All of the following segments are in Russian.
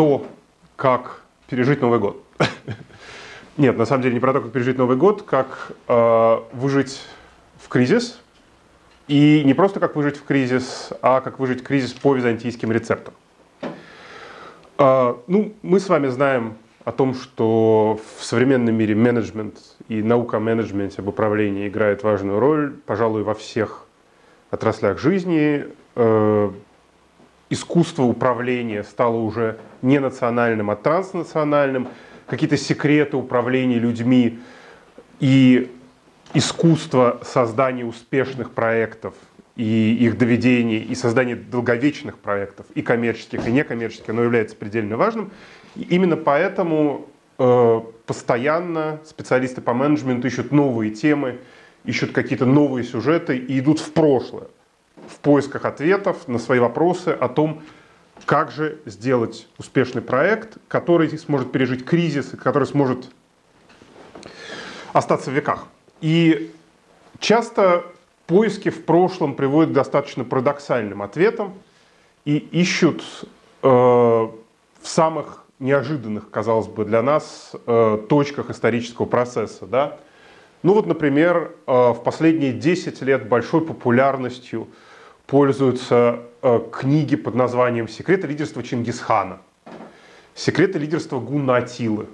то, как пережить Новый год. Нет, на самом деле не про то, как пережить Новый год, как э, выжить в кризис. И не просто как выжить в кризис, а как выжить кризис по византийским рецептам. Э, ну, мы с вами знаем о том, что в современном мире менеджмент и наука о менеджменте, об управлении играет важную роль, пожалуй, во всех отраслях жизни. Э, искусство управления стало уже не национальным, а транснациональным, какие-то секреты управления людьми и искусство создания успешных проектов и их доведения, и создания долговечных проектов, и коммерческих, и некоммерческих, оно является предельно важным. И именно поэтому э, постоянно специалисты по менеджменту ищут новые темы, ищут какие-то новые сюжеты и идут в прошлое в поисках ответов на свои вопросы о том, как же сделать успешный проект, который сможет пережить кризис, который сможет остаться в веках. И часто поиски в прошлом приводят к достаточно парадоксальным ответам и ищут э, в самых неожиданных, казалось бы, для нас э, точках исторического процесса. Да? Ну вот, например, э, в последние 10 лет большой популярностью пользуются э, книги под названием «Секреты лидерства Чингисхана», «Секреты лидерства Гунна Атилы».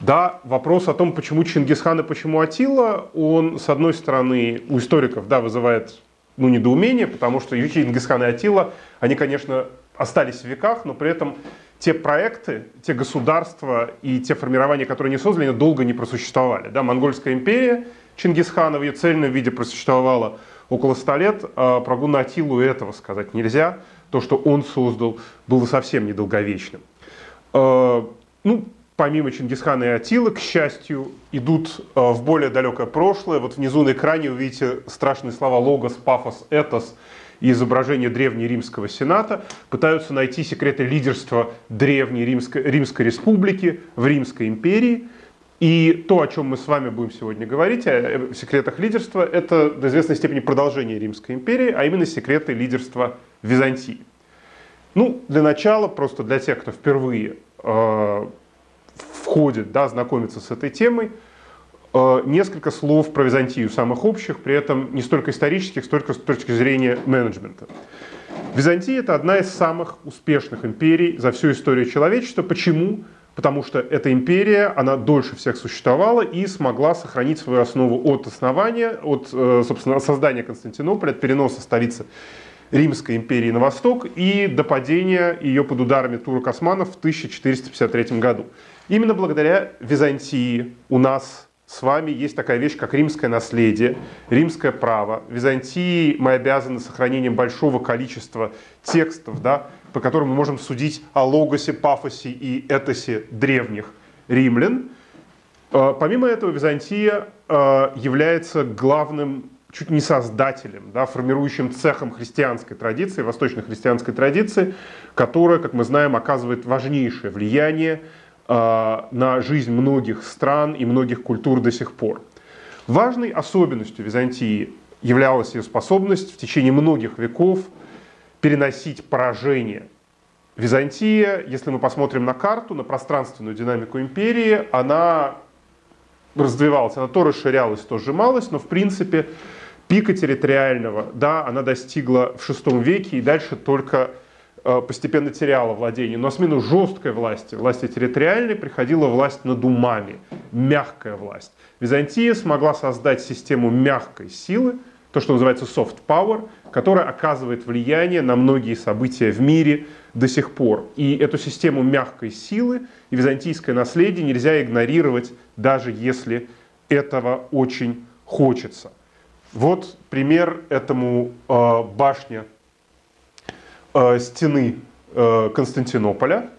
Да, вопрос о том, почему Чингисхан и почему Атила, он, с одной стороны, у историков да, вызывает ну, недоумение, потому что Чингисхан и Атила, они, конечно, остались в веках, но при этом те проекты, те государства и те формирования, которые не создали, долго не просуществовали. Да, Монгольская империя Чингисхана в ее цельном виде просуществовала – около ста лет, а про Гунатилу этого сказать нельзя. То, что он создал, было совсем недолговечным. А, ну, помимо Чингисхана и Атилы, к счастью, идут а, в более далекое прошлое. Вот внизу на экране вы видите страшные слова «логос», «пафос», «этос» и изображение древнеримского сената, пытаются найти секреты лидерства древней Римской, Римской республики в Римской империи – и то, о чем мы с вами будем сегодня говорить, о секретах лидерства, это до известной степени продолжение Римской империи, а именно секреты лидерства Византии. Ну, для начала, просто для тех, кто впервые э, входит, да, знакомится с этой темой, э, несколько слов про Византию, самых общих, при этом не столько исторических, столько с точки зрения менеджмента. Византия – это одна из самых успешных империй за всю историю человечества. Почему? Потому что эта империя, она дольше всех существовала и смогла сохранить свою основу от основания, от, э, собственно, создания Константинополя, от переноса столицы Римской империи на восток и до падения ее под ударами турок-османов в 1453 году. Именно благодаря Византии у нас с вами есть такая вещь, как римское наследие, римское право. Византии мы обязаны сохранением большого количества текстов, да, по которым мы можем судить о логосе, пафосе и этосе древних римлян. Э, помимо этого, Византия э, является главным чуть не создателем, да, формирующим цехом христианской традиции, восточной христианской традиции, которая, как мы знаем, оказывает важнейшее влияние э, на жизнь многих стран и многих культур до сих пор. Важной особенностью Византии являлась ее способность в течение многих веков переносить поражение. Византия, если мы посмотрим на карту, на пространственную динамику империи, она развивалась, она то расширялась, то сжималась, но в принципе пика территориального, да, она достигла в VI веке и дальше только э, постепенно теряла владение. Но смену жесткой власти, власти территориальной, приходила власть над умами, мягкая власть. Византия смогла создать систему мягкой силы, то, что называется soft power, которая оказывает влияние на многие события в мире до сих пор. И эту систему мягкой силы и византийское наследие нельзя игнорировать, даже если этого очень хочется. Вот пример этому э, башня э, стены э, Константинополя.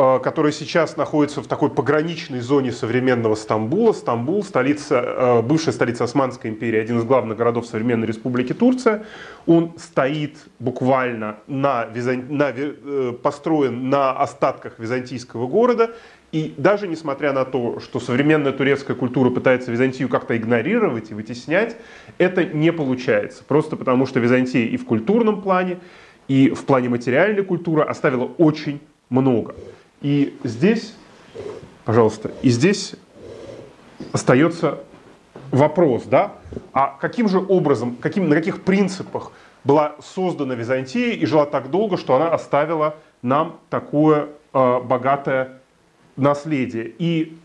Э, которая сейчас находится в такой пограничной зоне современного Стамбула. Стамбул, столица, э, бывшая столица Османской империи, один из главных городов современной республики Турция. Он стоит буквально на, на, э, построен на остатках византийского города. И даже несмотря на то, что современная турецкая культура пытается Византию как-то игнорировать и вытеснять, это не получается. Просто потому, что Византия и в культурном плане, и в плане материальной культуры оставила очень много. И здесь, пожалуйста, и здесь остается вопрос, да, а каким же образом, каким, на каких принципах была создана Византия и жила так долго, что она оставила нам такое э, богатое наследие. И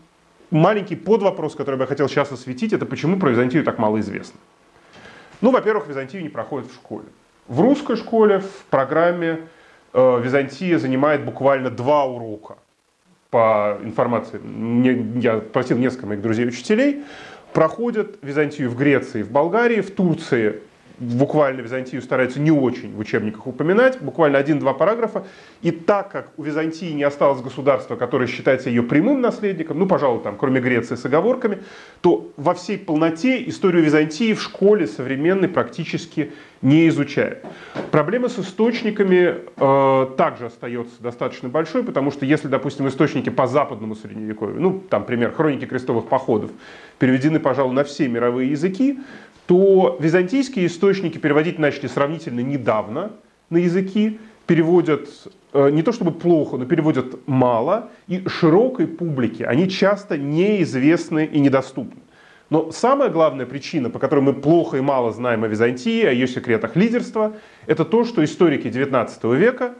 маленький подвопрос, который я хотел сейчас осветить, это почему про Византию так мало известно. Ну, во-первых, Византию не проходит в школе. В русской школе в программе Византия занимает буквально два урока по информации. Я просил несколько моих друзей-учителей. Проходят Византию в Греции, в Болгарии, в Турции буквально Византию стараются не очень в учебниках упоминать, буквально один-два параграфа. И так как у Византии не осталось государства, которое считается ее прямым наследником, ну, пожалуй, там, кроме Греции с оговорками, то во всей полноте историю Византии в школе современной практически не изучают. Проблема с источниками э, также остается достаточно большой, потому что если, допустим, источники по западному средневековью, ну, там, пример, хроники крестовых походов, переведены, пожалуй, на все мировые языки, то византийские источники переводить начали сравнительно недавно на языки, переводят э, не то чтобы плохо, но переводят мало, и широкой публике они часто неизвестны и недоступны. Но самая главная причина, по которой мы плохо и мало знаем о Византии, о ее секретах лидерства, это то, что историки XIX века,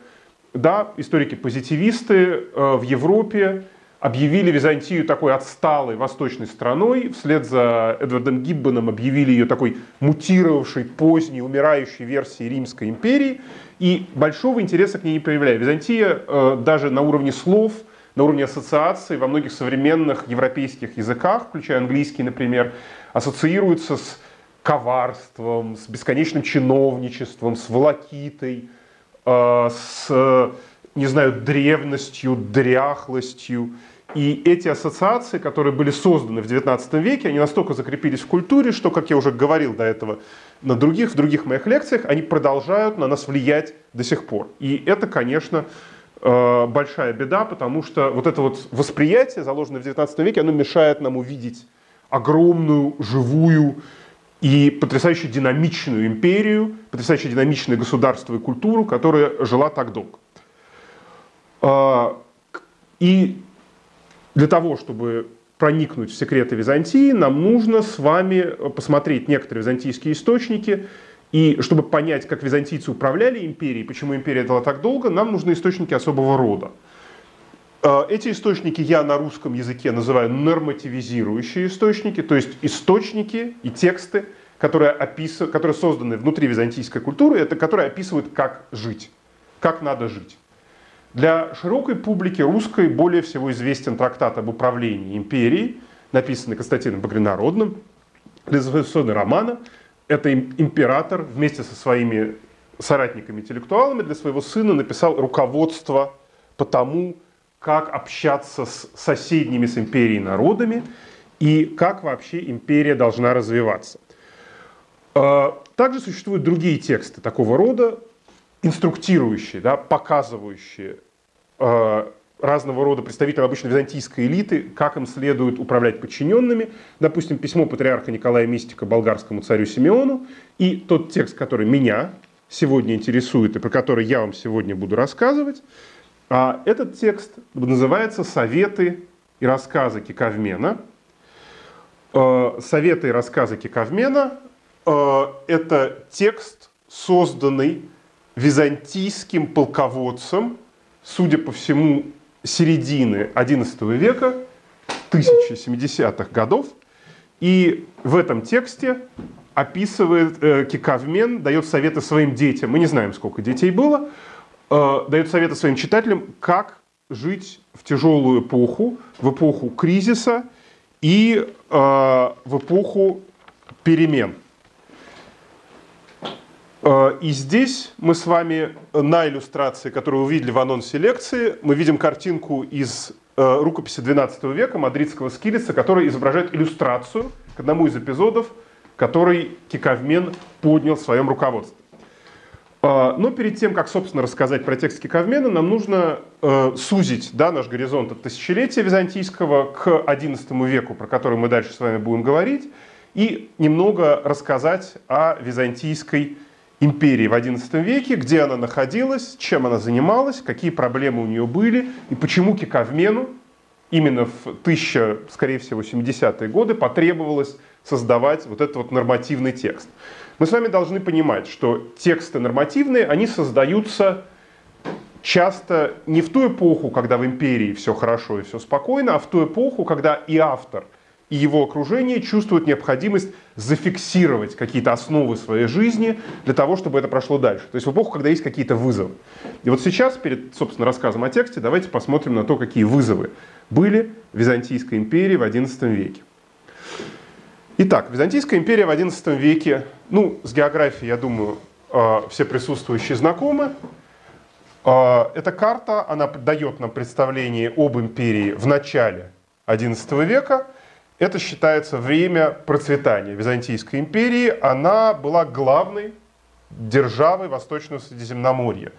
да, историки-позитивисты э, в Европе объявили Византию такой отсталой восточной страной, вслед за Эдвардом Гиббоном объявили ее такой мутировавшей, поздней, умирающей версией Римской империи, и большого интереса к ней не проявляя. Византия э, даже на уровне слов, на уровне ассоциаций во многих современных европейских языках, включая английский, например, ассоциируется с коварством, с бесконечным чиновничеством, с волокитой, э, с не знаю, древностью, дряхлостью. И эти ассоциации, которые были созданы в XIX веке, они настолько закрепились в культуре, что, как я уже говорил до этого на других, в других моих лекциях, они продолжают на нас влиять до сих пор. И это, конечно, э, большая беда, потому что вот это вот восприятие, заложенное в XIX веке, оно мешает нам увидеть огромную, живую и потрясающе динамичную империю, потрясающе динамичное государство и культуру, которая жила так долго. А, и для того, чтобы проникнуть в секреты Византии, нам нужно с вами посмотреть некоторые византийские источники. И чтобы понять, как византийцы управляли империей, почему империя была так долго, нам нужны источники особого рода. А, эти источники я на русском языке называю нормативизирующие источники, то есть источники и тексты, которые, описывают, которые созданы внутри византийской культуры, это которые описывают, как жить, как надо жить. Для широкой публики русской более всего известен трактат об управлении империей, написанный Константином Багринародным, сына романа. Это император вместе со своими соратниками-интеллектуалами для своего сына написал руководство по тому, как общаться с соседними с империей народами и как вообще империя должна развиваться. А, также существуют другие тексты такого рода, инструктирующие, да, показывающие Э, разного рода представителей обычно византийской элиты, как им следует управлять подчиненными. Допустим, письмо патриарха Николая Мистика болгарскому царю Симеону и тот текст, который меня сегодня интересует и про который я вам сегодня буду рассказывать. А этот текст называется «Советы и рассказы Кикавмена». Э, «Советы и рассказы Кикавмена» э, – это текст, созданный византийским полководцем – судя по всему, середины XI века, 1070-х годов. И в этом тексте описывает э, Кикавмен, дает советы своим детям, мы не знаем, сколько детей было, э, дает советы своим читателям, как жить в тяжелую эпоху, в эпоху кризиса и э, в эпоху перемен. Э, и здесь мы с вами на иллюстрации, которую вы видели в анонсе лекции, мы видим картинку из э, рукописи XII века мадридского скилица, которая изображает иллюстрацию к одному из эпизодов, который Киковмен поднял в своем руководстве. Э, но перед тем, как, собственно, рассказать про текст Киковмена, нам нужно сузить да, наш горизонт от тысячелетия византийского к XI веку, про который мы дальше с вами будем говорить, и немного рассказать о византийской империи в XI веке, где она находилась, чем она занималась, какие проблемы у нее были и почему Киковмену именно в 1000, скорее всего, 70-е годы потребовалось создавать вот этот вот нормативный текст. Мы с вами должны понимать, что тексты нормативные, они создаются часто не в ту эпоху, когда в империи все хорошо и все спокойно, а в ту эпоху, когда и автор – и его окружение чувствуют необходимость зафиксировать какие-то основы своей жизни для того, чтобы это прошло дальше. То есть в эпоху, когда есть какие-то вызовы. И вот сейчас, перед, собственно, рассказом о тексте, давайте посмотрим на то, какие вызовы были в Византийской империи в XI веке. Итак, Византийская империя в XI веке, ну, с географией, я думаю, э, все присутствующие знакомы. Э, эта карта, она дает нам представление об империи в начале XI века – это считается время процветания Византийской империи. Она была главной державой Восточного Средиземноморья.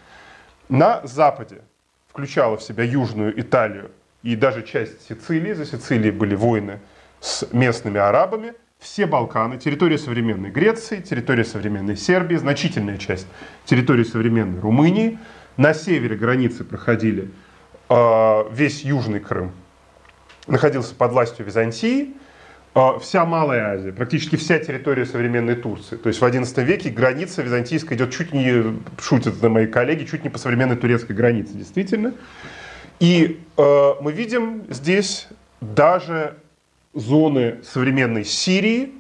На западе включала в себя Южную Италию и даже часть Сицилии. За Сицилией были войны с местными арабами. Все Балканы, территория современной Греции, территория современной Сербии, значительная часть территории современной Румынии. На севере границы проходили э, весь Южный Крым, находился под властью Византии, а, вся Малая Азия, практически вся территория современной Турции. То есть в XI веке граница византийская идет чуть не, шутят на мои коллеги, чуть не по современной турецкой границе, действительно. И э, мы видим здесь даже зоны современной Сирии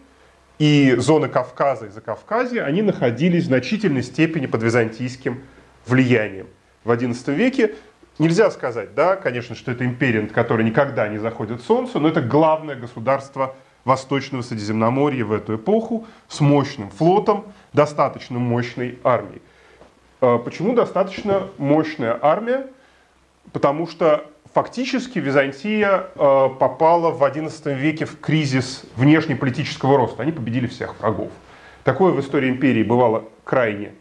и зоны Кавказа и Закавказья, они находились в значительной степени под византийским влиянием. В XI веке Нельзя сказать, да, конечно, что это империя, которая никогда не заходит солнце, но это главное государство Восточного Средиземноморья в эту эпоху с мощным флотом, достаточно мощной армией. А почему достаточно мощная армия? Потому что фактически Византия а, попала в XI веке в кризис внешнеполитического роста. Они победили всех врагов. Такое в истории империи бывало крайне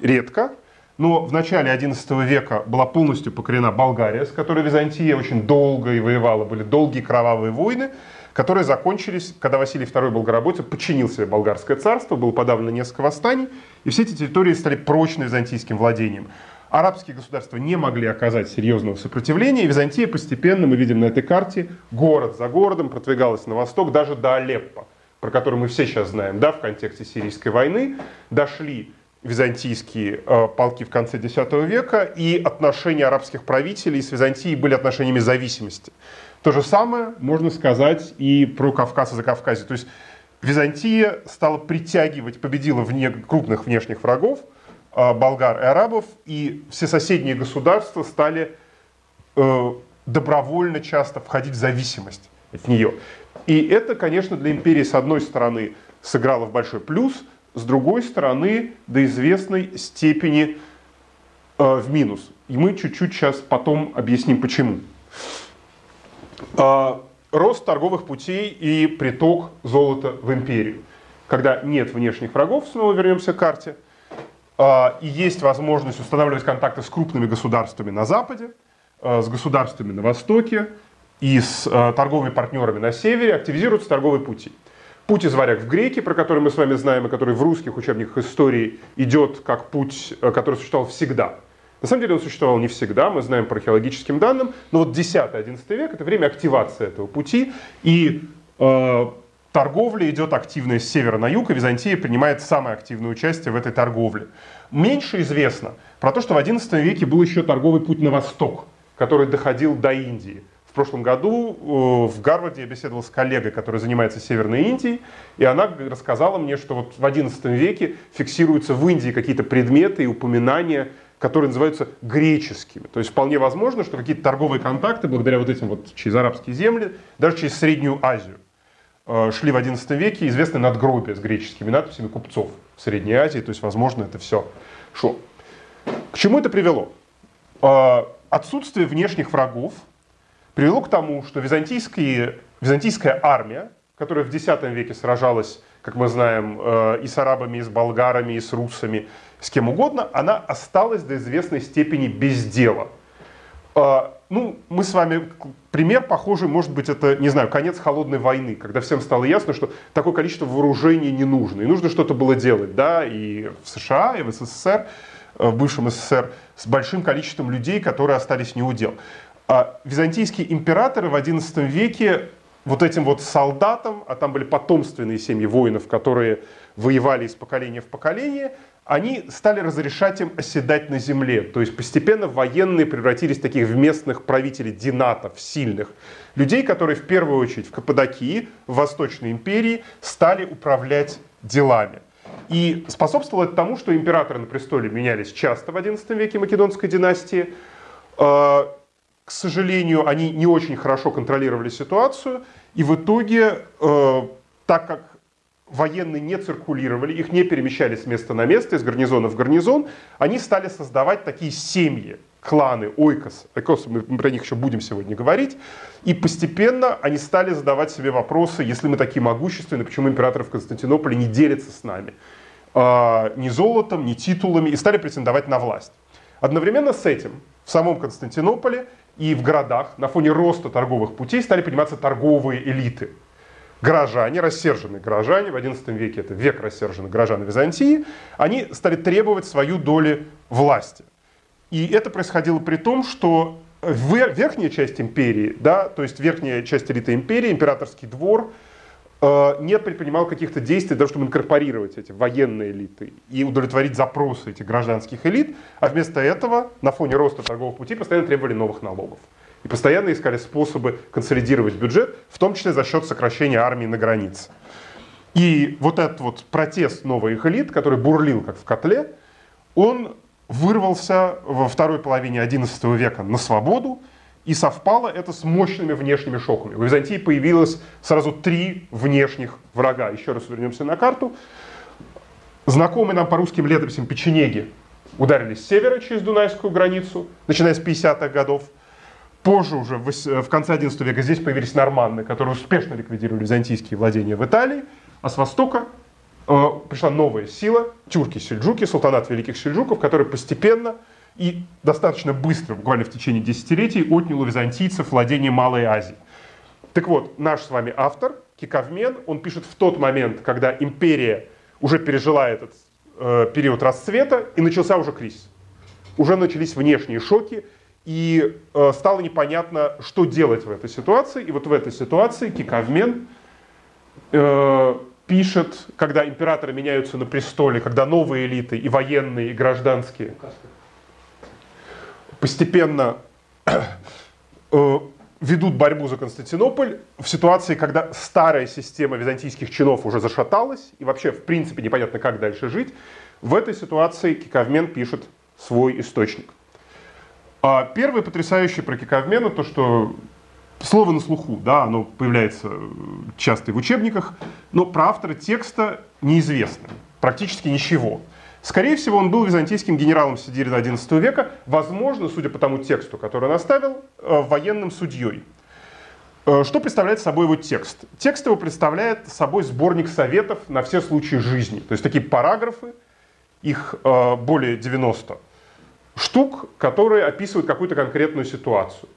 редко. Но в начале XI века была полностью покорена Болгария, с которой Византия очень долго и воевала. Были долгие кровавые войны, которые закончились, когда Василий II был Болгаробойцем, подчинил себе болгарское царство, было подавлено несколько восстаний, и все эти территории стали прочно византийским владением. Арабские государства не могли оказать серьезного сопротивления, и Византия постепенно, мы видим на этой карте, город за городом продвигалась на восток, даже до Алеппо, про который мы все сейчас знаем, да, в контексте сирийской войны, дошли византийские э, полки в конце X века, и отношения арабских правителей с Византией были отношениями зависимости. То же самое можно сказать и про Кавказ и Закавказье. То есть Византия стала притягивать, победила вне, крупных внешних врагов, э, болгар и арабов, и все соседние государства стали э, добровольно часто входить в зависимость от нее. И это, конечно, для империи, с одной стороны, сыграло в большой плюс – с другой стороны, до известной степени э, в минус. И мы чуть-чуть сейчас потом объясним почему. Э, рост торговых путей и приток золота в империю. Когда нет внешних врагов, снова вернемся к карте, э, и есть возможность устанавливать контакты с крупными государствами на Западе, э, с государствами на Востоке и с э, торговыми партнерами на Севере, активизируются торговые пути. Путь из варяг в греки, про который мы с вами знаем, и который в русских учебниках истории идет как путь, э, который существовал всегда. На самом деле он существовал не всегда, мы знаем по археологическим данным, но вот 10-11 век это время активации этого пути, и э, торговля идет активная с севера на юг, и Византия принимает самое активное участие в этой торговле. Меньше известно про то, что в XI веке был еще торговый путь на восток, который доходил до Индии прошлом году э, в Гарварде я беседовал с коллегой, которая занимается Северной Индией, и она рассказала мне, что вот в XI веке фиксируются в Индии какие-то предметы и упоминания, которые называются греческими. То есть вполне возможно, что какие-то торговые контакты, благодаря вот этим вот через арабские земли, даже через Среднюю Азию, э, шли в XI веке известные надгробия с греческими надписями купцов. в Средней Азии, то есть, возможно, это все шло. К чему это привело? А, отсутствие внешних врагов привело к тому, что византийская армия, которая в X веке сражалась, как мы знаем, э, и с арабами, и с болгарами, и с русами, с кем угодно, она осталась до известной степени без дела. А, ну, мы с вами, пример похожий, может быть, это, не знаю, конец холодной войны, когда всем стало ясно, что такое количество вооружений не нужно, и нужно что-то было делать, да, и в США, и в СССР, э, в бывшем СССР, с большим количеством людей, которые остались неудел. А византийские императоры в XI веке вот этим вот солдатам, а там были потомственные семьи воинов, которые воевали из поколения в поколение, они стали разрешать им оседать на земле. То есть постепенно военные превратились в таких местных правителей, динатов, сильных. Людей, которые в первую очередь в Каппадокии, в Восточной империи, стали управлять делами. И способствовало это тому, что императоры на престоле менялись часто в XI веке Македонской династии. К сожалению, они не очень хорошо контролировали ситуацию, и в итоге, э, так как военные не циркулировали, их не перемещали с места на место, из гарнизона в гарнизон, они стали создавать такие семьи, кланы, ойкос, ойкос, мы про них еще будем сегодня говорить, и постепенно они стали задавать себе вопросы, если мы такие могущественные, почему император в Константинополе не делится с нами? А, ни золотом, ни титулами, и стали претендовать на власть. Одновременно с этим в самом Константинополе и в городах на фоне роста торговых путей стали подниматься торговые элиты – горожане, рассерженные горожане, в XI веке это век рассерженных горожан Византии, они стали требовать свою долю власти. И это происходило при том, что верхняя часть империи, да, то есть верхняя часть элиты империи, императорский двор, не предпринимал каких-то действий того, чтобы инкорпорировать эти военные элиты и удовлетворить запросы этих гражданских элит, а вместо этого на фоне роста торговых путей постоянно требовали новых налогов и постоянно искали способы консолидировать бюджет, в том числе за счет сокращения армии на границе. И вот этот вот протест новых элит, который бурлил как в котле, он вырвался во второй половине XI века на свободу, и совпало это с мощными внешними шоками. У Византии появилось сразу три внешних врага. Еще раз вернемся на карту. Знакомые нам по русским летописям печенеги ударили с севера через Дунайскую границу, начиная с 50-х годов. Позже, уже в конце XI века, здесь появились норманны, которые успешно ликвидировали византийские владения в Италии, а с востока э, пришла новая сила, тюрки-сельджуки, султанат великих сельджуков, который постепенно и достаточно быстро, буквально в течение десятилетий, отнял у византийцев владение Малой Азии. Так вот, наш с вами автор, Кикавмен, он пишет в тот момент, когда империя уже пережила этот э, период расцвета, и начался уже кризис. Уже начались внешние шоки, и э, стало непонятно, что делать в этой ситуации. И вот в этой ситуации Кикавмен э, пишет, когда императоры меняются на престоле, когда новые элиты, и военные, и гражданские, постепенно э, ведут борьбу за Константинополь в ситуации, когда старая система византийских чинов уже зашаталась, и вообще, в принципе, непонятно, как дальше жить. В этой ситуации Кикавмен пишет свой источник. А первый потрясающий про кикообмена, то что слово на слуху, да, оно появляется часто и в учебниках, но про автора текста неизвестно, практически ничего. Скорее всего, он был византийским генералом Сидири XI века, возможно, судя по тому тексту, который он оставил, э, военным судьей. Э, что представляет собой его текст? Текст его представляет собой сборник советов на все случаи жизни. То есть такие параграфы, их э, более 90, штук, которые описывают какую-то конкретную ситуацию.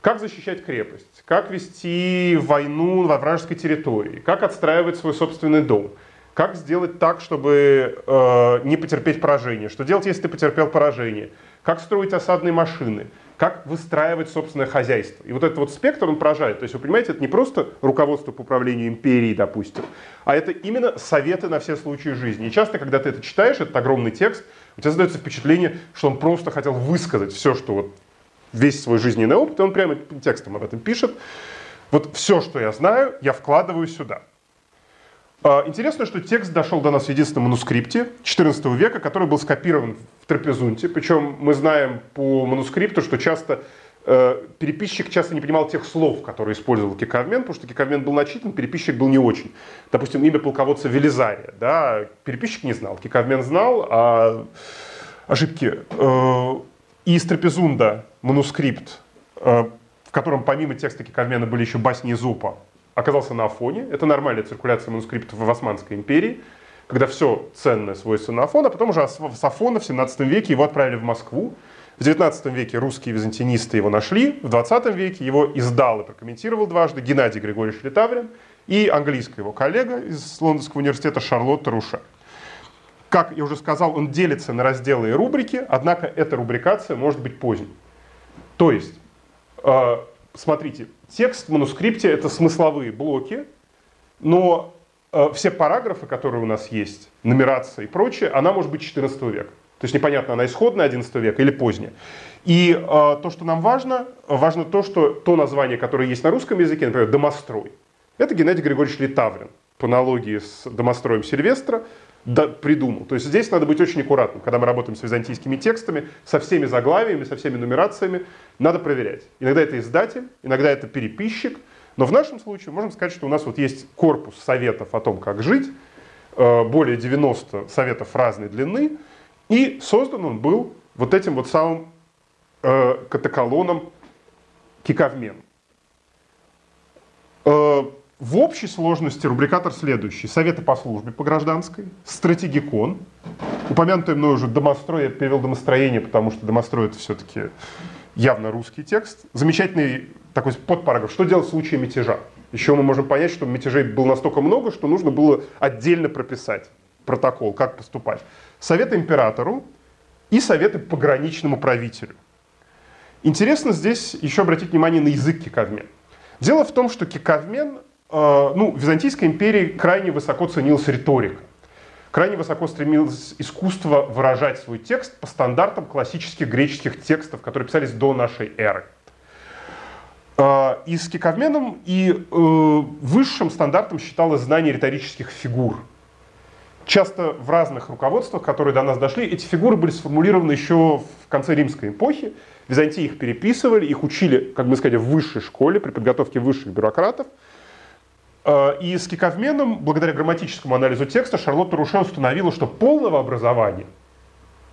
Как защищать крепость, как вести войну во вражеской территории, как отстраивать свой собственный дом, как сделать так, чтобы э, не потерпеть поражение, что делать, если ты потерпел поражение, как строить осадные машины, как выстраивать собственное хозяйство. И вот этот вот спектр он поражает. То есть вы понимаете, это не просто руководство по управлению империей, допустим, а это именно советы на все случаи жизни. И часто, когда ты это читаешь, этот огромный текст, у тебя создается впечатление, что он просто хотел высказать все, что вот весь свой жизненный опыт, и он прямо текстом об этом пишет. Вот все, что я знаю, я вкладываю сюда. А, интересно, что текст дошел до нас в единственном манускрипте XIV века, который был скопирован в Трапезунте. Причем мы знаем по манускрипту, что часто э, переписчик часто не понимал тех слов, которые использовал Кикавмен, потому что Кикавмен был начитан, переписчик был не очень. Допустим, имя полководца Велизария, да, переписчик не знал, Кикавмен знал, а ошибки. Э, и из Трапезунда манускрипт, э, в котором помимо текста Кикавмена были еще басни Изупа, оказался на Афоне. Это нормальная циркуляция манускриптов в Османской империи, когда все ценное свойство на Афон, а потом уже с Афона в 17 веке его отправили в Москву. В 19 веке русские византинисты его нашли, в 20 веке его издал и прокомментировал дважды Геннадий Григорьевич Литаврин и английская его коллега из Лондонского университета Шарлотта Руша. Как я уже сказал, он делится на разделы и рубрики, однако эта рубрикация может быть поздней. То есть, э, смотрите, текст в манускрипте — это смысловые блоки, но э, все параграфы, которые у нас есть, нумерация и прочее, она может быть 14 века. То есть непонятно, она исходная 11 века или поздняя. И э, то, что нам важно, важно то, что то название, которое есть на русском языке, например, «домострой», это Геннадий Григорьевич Литаврин по аналогии с домостроем Сильвестра придумал. То есть здесь надо быть очень аккуратным, когда мы работаем с византийскими текстами, со всеми заглавиями, со всеми нумерациями, надо проверять. Иногда это издатель, иногда это переписчик, но в нашем случае можем сказать, что у нас вот есть корпус советов о том, как жить, э, более 90 советов разной длины, и создан он был вот этим вот самым э, катаколоном Киковмен. В общей сложности рубрикатор следующий. Советы по службе по гражданской, стратегикон, упомянутый мной уже домострой, я перевел домостроение, потому что домострой это все-таки явно русский текст. Замечательный такой подпараграф. Что делать в случае мятежа? Еще мы можем понять, что мятежей было настолько много, что нужно было отдельно прописать протокол, как поступать. Советы императору и советы пограничному правителю. Интересно здесь еще обратить внимание на язык кикавмен. Дело в том, что кикавмен ну, в Византийской империи крайне высоко ценилась риторика. Крайне высоко стремилось искусство выражать свой текст по стандартам классических греческих текстов, которые писались до нашей эры. Э, и с киковменом и э, высшим стандартом считалось знание риторических фигур. Часто в разных руководствах, которые до нас дошли, эти фигуры были сформулированы еще в конце римской эпохи. Византии их переписывали, их учили, как мы сказали, в высшей школе при подготовке высших бюрократов – и с киковменом, благодаря грамматическому анализу текста, Шарлотта Руше установила, что полного образования,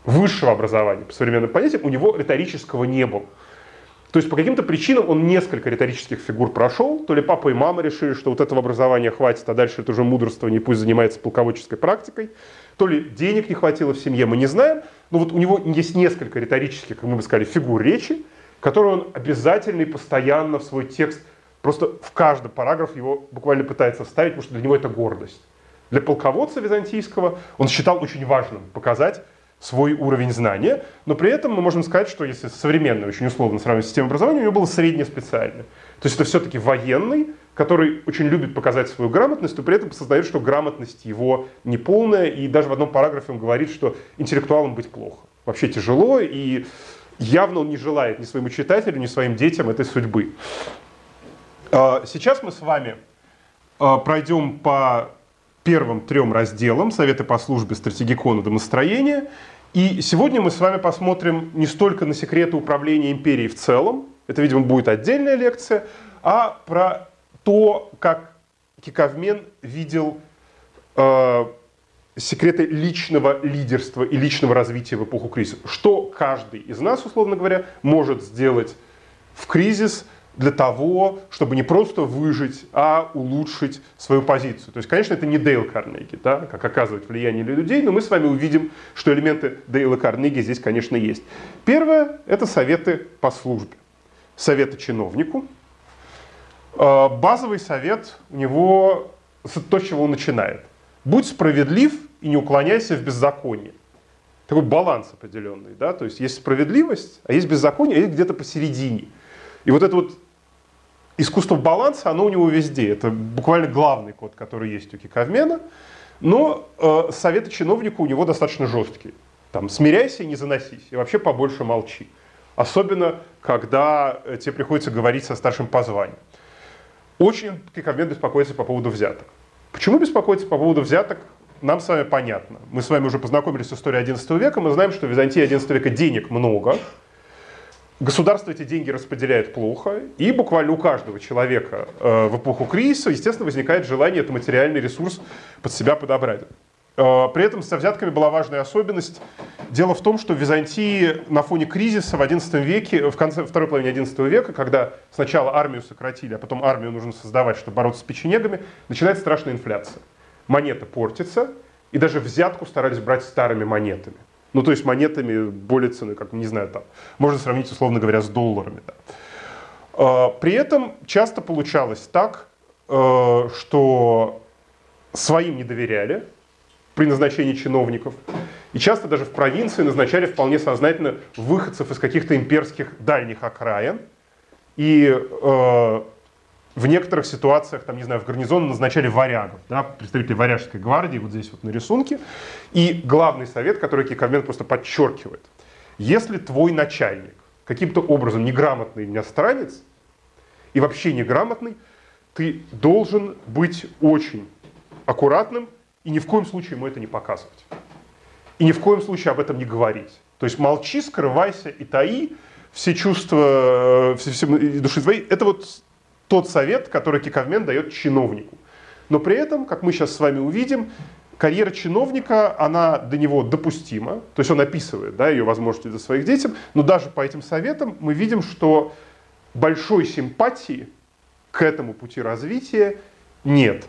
высшего образования, по современным понятиям, у него риторического не было. То есть по каким-то причинам он несколько риторических фигур прошел, то ли папа и мама решили, что вот этого образования хватит, а дальше это уже мудрствование, пусть занимается полководческой практикой, то ли денег не хватило в семье, мы не знаем, но вот у него есть несколько риторических, как мы бы сказали, фигур речи, которые он обязательно и постоянно в свой текст – Просто в каждый параграф его буквально пытается вставить, потому что для него это гордость. Для полководца византийского он считал очень важным показать свой уровень знания, но при этом мы можем сказать, что если современный, очень условно сравнивать систему образования, у него было среднеспециальное. То есть это все-таки военный, который очень любит показать свою грамотность, но при этом создает, что грамотность его неполная, и даже в одном параграфе он говорит, что интеллектуалом быть плохо. Вообще тяжело, и явно он не желает ни своему читателю, ни своим детям этой судьбы. А, сейчас мы с вами а, пройдем по первым трем разделам Советы по службе стратегикона домостроения. И сегодня мы с вами посмотрим не столько на секреты управления империей в целом, это, видимо, будет отдельная лекция, а про то, как Киковмен видел э, секреты личного лидерства и личного развития в эпоху кризиса. Что каждый из нас, условно говоря, может сделать в кризис – для того, чтобы не просто выжить, а улучшить свою позицию. То есть, конечно, это не Дейл Карнеги, да, как оказывать влияние на людей, но мы с вами увидим, что элементы Дейла Карнеги здесь, конечно, есть. Первое – это советы по службе. Советы чиновнику. А, базовый совет у него то, с чего он начинает. Будь справедлив и не уклоняйся в беззаконие. Такой баланс определенный, да, то есть есть справедливость, а есть беззаконие, а есть где-то посередине. И вот это вот искусство баланса, оно у него везде. Это буквально главный код, который есть у Киковмена. Но э, советы чиновника у него достаточно жесткие. Там, смиряйся и не заносись. И вообще побольше молчи. Особенно, когда э, тебе приходится говорить со старшим по званию. Очень Киковмен беспокоится по поводу взяток. Почему беспокоится по поводу взяток, нам с вами понятно. Мы с вами уже познакомились с историей XI века, мы знаем, что в Византии XI века денег много, государство эти деньги распределяет плохо, и буквально у каждого человека э, в эпоху кризиса, естественно, возникает желание этот материальный ресурс под себя подобрать. Э, при этом со взятками была важная особенность. Дело в том, что в Византии на фоне кризиса в XI веке, в конце второй половины XI века, когда сначала армию сократили, а потом армию нужно создавать, чтобы бороться с печенегами, начинается страшная инфляция. Монета портится, и даже взятку старались брать старыми монетами. Ну, то есть монетами более цены, как, не знаю, там, можно сравнить, условно говоря, с долларами. Да. Э, при этом часто получалось так, э, что своим не доверяли, при назначении чиновников. И часто даже в провинции назначали вполне сознательно выходцев из каких-то имперских дальних окраин. И э, в некоторых ситуациях, там, не знаю, в гарнизон назначали варягов, да, представителей варяжской гвардии, вот здесь вот на рисунке. И главный совет, который Кикармен просто подчеркивает. Если твой начальник каким-то образом неграмотный иностранец и вообще неграмотный, ты должен быть очень аккуратным и ни в коем случае ему это не показывать. И ни в коем случае об этом не говорить. То есть молчи, скрывайся и таи все чувства э, все, все души твоей. Это вот тот совет, который Киковмен дает чиновнику. Но при этом, как мы сейчас с вами увидим, карьера чиновника, она до него допустима. То есть он описывает да, ее возможности для своих детей. Но даже по этим советам мы видим, что большой симпатии к этому пути развития нет.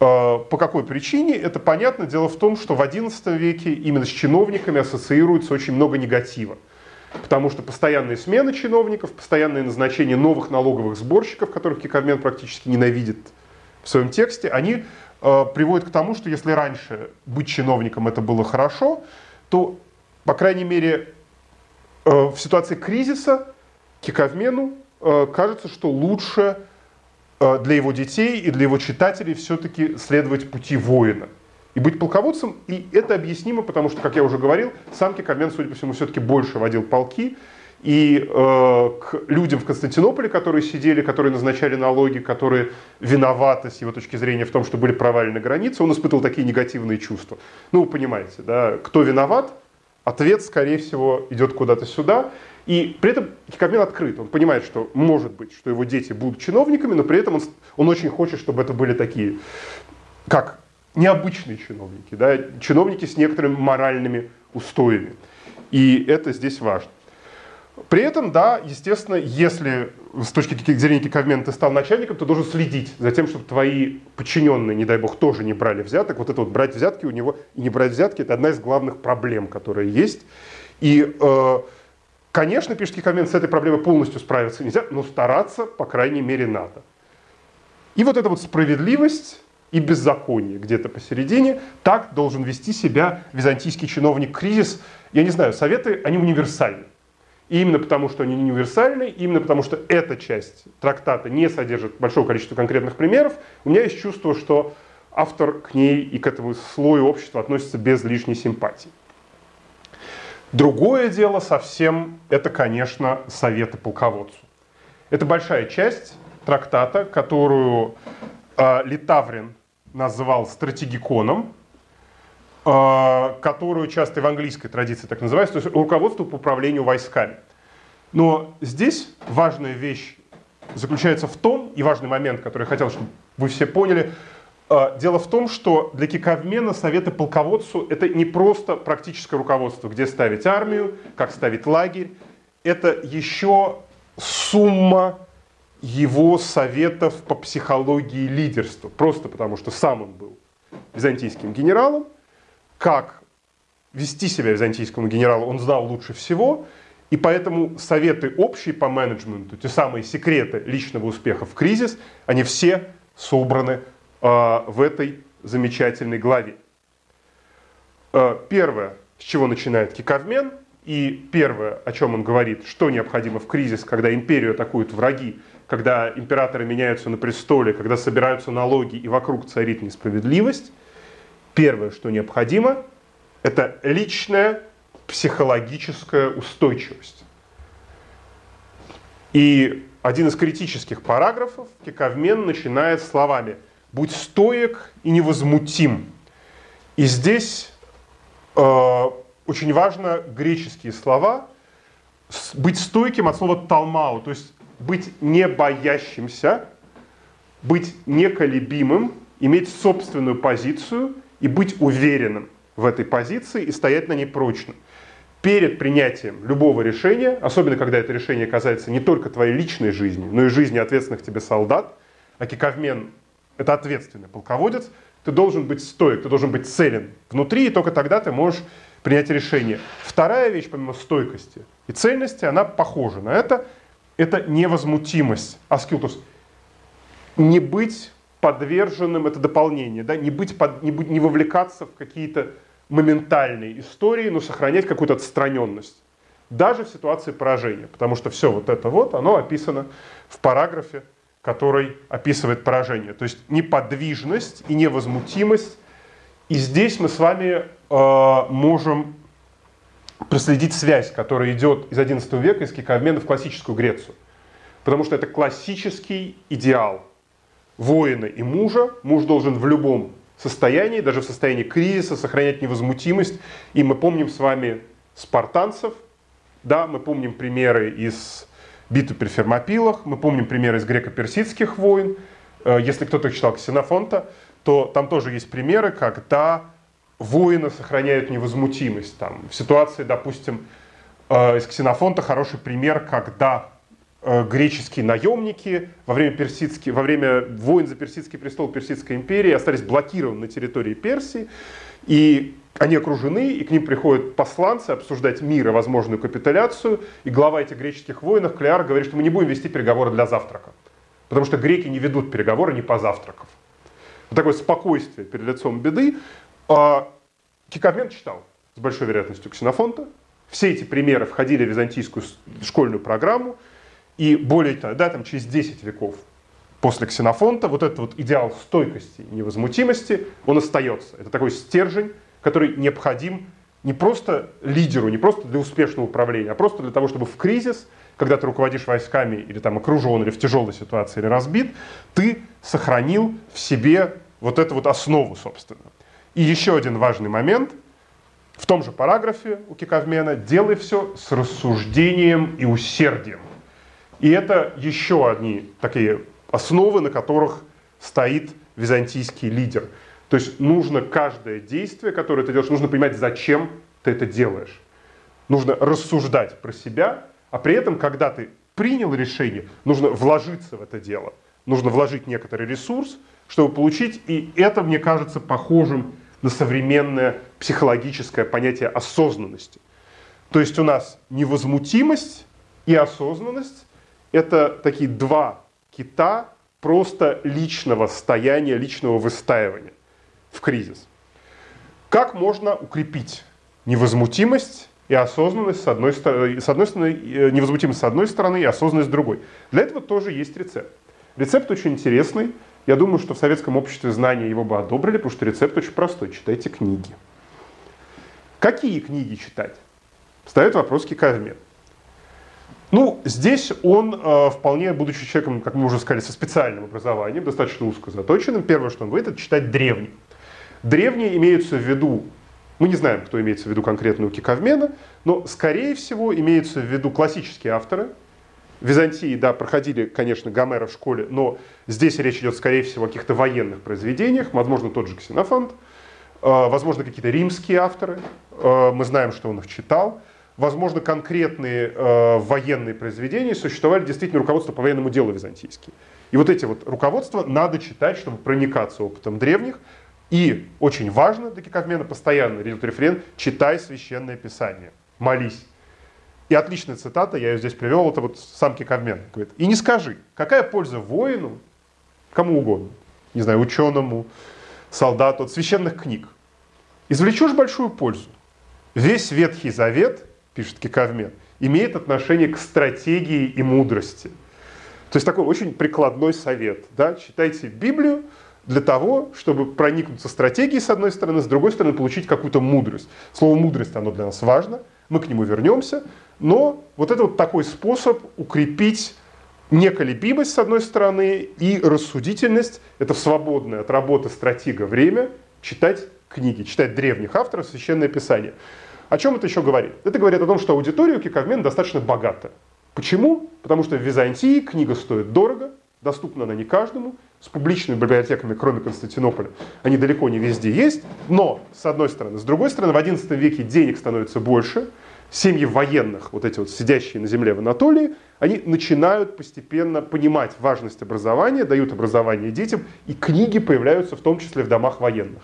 Э, по какой причине? Это понятно. Дело в том, что в XI веке именно с чиновниками ассоциируется очень много негатива. Потому что постоянные смены чиновников, постоянное назначение новых налоговых сборщиков, которых Кикармен практически ненавидит в своем тексте, они э, приводят к тому, что если раньше быть чиновником это было хорошо, то, по крайней мере, э, в ситуации кризиса Киковмену э, кажется, что лучше Э, для его детей и для его читателей все-таки следовать пути воина. И быть полководцем, и это объяснимо, потому что, как я уже говорил, сам Кикамен, судя по всему, все-таки больше водил полки, и э, к людям в Константинополе, которые сидели, которые назначали налоги, которые виноваты с его точки зрения в том, что были провалены границы, он испытывал такие негативные чувства. Ну, вы понимаете, да, кто виноват, ответ, скорее всего, идет куда-то сюда. И при этом Кикабмен открыт. Он понимает, что может быть, что его дети будут чиновниками, но при этом он, он очень хочет, чтобы это были такие, как необычные чиновники, да, чиновники с некоторыми моральными устоями. И это здесь важно. При этом, да, естественно, если с точки зрения Кикавмена ты стал начальником, ты должен следить за тем, чтобы твои подчиненные, не дай бог, тоже не брали взяток. Вот это вот брать взятки у него и не брать взятки, это одна из главных проблем, которые есть. И э, Конечно, пишет коммент, с этой проблемой полностью справиться нельзя, но стараться, по крайней мере, надо. И вот эта вот справедливость и беззаконие где-то посередине, так должен вести себя византийский чиновник кризис. Я не знаю, советы, они универсальны. И именно потому, что они универсальны, именно потому, что эта часть трактата не содержит большого количества конкретных примеров, у меня есть чувство, что автор к ней и к этому слою общества относится без лишней симпатии. Другое дело совсем, это, конечно, советы полководцу. Это большая часть трактата, которую э, Литаврин назвал стратегиконом, э, которую часто в английской традиции так называется, то есть руководство по управлению войсками. Но здесь важная вещь заключается в том, и важный момент, который я хотел, чтобы вы все поняли, а, дело в том, что для киковмена советы полководцу это не просто практическое руководство, где ставить армию, как ставить лагерь. Это еще сумма его советов по психологии лидерства. Просто потому, что сам он был византийским генералом. Как вести себя византийскому генералу он знал лучше всего. И поэтому советы общие по менеджменту, те самые секреты личного успеха в кризис, они все собраны а, в этой замечательной главе. А, первое, с чего начинает Кикавмен, и первое, о чем он говорит, что необходимо в кризис, когда империю атакуют враги, когда императоры меняются на престоле, когда собираются налоги и вокруг царит несправедливость, первое, что необходимо, это личная психологическая устойчивость. И один из критических параграфов Кикавмен начинает словами – будь стоек и невозмутим. И здесь э, очень важно греческие слова, быть стойким от слова талмау, то есть быть не боящимся, быть неколебимым, иметь собственную позицию и быть уверенным в этой позиции и стоять на ней прочно. Перед принятием любого решения, особенно когда это решение касается не только твоей личной жизни, но и жизни ответственных тебе солдат, а Киковмен – это ответственный полководец, ты должен быть стоек, ты должен быть целен внутри, и только тогда ты можешь принять решение. Вторая вещь, помимо стойкости и цельности, она похожа на это, это невозмутимость, аскилтус. Не быть подверженным, это дополнение, да, не, быть под, не, не вовлекаться в какие-то моментальные истории, но сохранять какую-то отстраненность. Даже в ситуации поражения, потому что все вот это вот, оно описано в параграфе, который описывает поражение. То есть неподвижность и невозмутимость. И здесь мы с вами э, можем проследить связь, которая идет из XI века, из кикообмена в классическую Грецию. Потому что это классический идеал воина и мужа. Муж должен в любом состоянии, даже в состоянии кризиса, сохранять невозмутимость. И мы помним с вами спартанцев, да, мы помним примеры из битвы при Фермопилах, мы помним примеры из греко-персидских войн. Э, если кто-то читал Ксенофонта, то там тоже есть примеры, когда воины сохраняют невозмутимость. Там, в ситуации, допустим, э, из Ксенофонта хороший пример, когда э, греческие наемники во время, персидски, во время войн за персидский престол Персидской империи остались блокированы на территории Персии, и они окружены, и к ним приходят посланцы обсуждать мир и возможную капитуляцию, и глава этих греческих воинов, Клеар, говорит, что мы не будем вести переговоры для завтрака, потому что греки не ведут переговоры не по завтракам. Вот такое спокойствие перед лицом беды. А Кикомен читал с большой вероятностью Ксенофонта. Все эти примеры входили в византийскую школьную программу. И более того, да, там через 10 веков после Ксенофонта вот этот вот идеал стойкости и невозмутимости, он остается. Это такой стержень, который необходим не просто лидеру, не просто для успешного управления, а просто для того, чтобы в кризис, когда ты руководишь войсками или там окружен, или в тяжелой ситуации, или разбит, ты сохранил в себе вот эту вот основу, собственно. И еще один важный момент. В том же параграфе у Киковмена «делай все с рассуждением и усердием». И это еще одни такие основы, на которых стоит византийский лидер. То есть нужно каждое действие, которое ты делаешь, нужно понимать, зачем ты это делаешь. Нужно рассуждать про себя, а при этом, когда ты принял решение, нужно вложиться в это дело. Нужно вложить некоторый ресурс, чтобы получить, и это, мне кажется, похожим на современное психологическое понятие осознанности. То есть у нас невозмутимость и осознанность – это такие два кита просто личного состояния, личного выстаивания в кризис. Как можно укрепить невозмутимость и осознанность с одной стороны, с одной стороны, э, невозмутимость с одной стороны и осознанность с другой. Для этого тоже есть рецепт. Рецепт очень интересный. Я думаю, что в советском обществе знания его бы одобрили, потому что рецепт очень простой. Читайте книги. Какие книги читать? Встает вопрос Киковмен. Ну, здесь он, э, вполне будучи человеком, как мы уже сказали, со специальным образованием, достаточно узко заточенным, первое, что он говорит, это читать древний. Древние имеются в виду, мы не знаем, кто имеется в виду конкретно у Киковмена, но, скорее всего, имеются в виду классические авторы, Византии, да, проходили, конечно, Гомера в школе, но здесь речь идет, скорее всего, о каких-то военных произведениях, возможно, тот же Ксенофонт, э, возможно, какие-то римские авторы, э, мы знаем, что он их читал, возможно, конкретные э, военные произведения существовали действительно руководство по военному делу византийские. И вот эти вот руководства надо читать, чтобы проникаться опытом древних, и очень важно для Киковмена постоянно идет «читай священное писание, молись». И отличная цитата, я ее здесь привел, это вот сам Киковмен говорит. И не скажи, какая польза воину, кому угодно, не знаю, ученому, солдату от священных книг. Извлечешь большую пользу. Весь Ветхий Завет, пишет Киковмен, имеет отношение к стратегии и мудрости. То есть такой очень прикладной совет. Да? Читайте Библию для того, чтобы проникнуться стратегией с одной стороны, с другой стороны получить какую-то мудрость. Слово мудрость, оно для нас важно, мы к нему вернемся, но вот это вот такой способ укрепить неколебимость, с одной стороны, и рассудительность, это в свободное от работы стратега время, читать книги, читать древних авторов, священное писание. О чем это еще говорит? Это говорит о том, что аудитория у Киковмена достаточно богатая. Почему? Потому что в Византии книга стоит дорого, доступна она не каждому, с публичными библиотеками, кроме Константинополя, они далеко не везде есть, но, с одной стороны. С другой стороны, в XI веке денег становится больше, семьи военных, вот эти вот сидящие на земле в Анатолии, они начинают постепенно понимать важность образования, дают образование детям, и книги появляются в том числе в домах военных.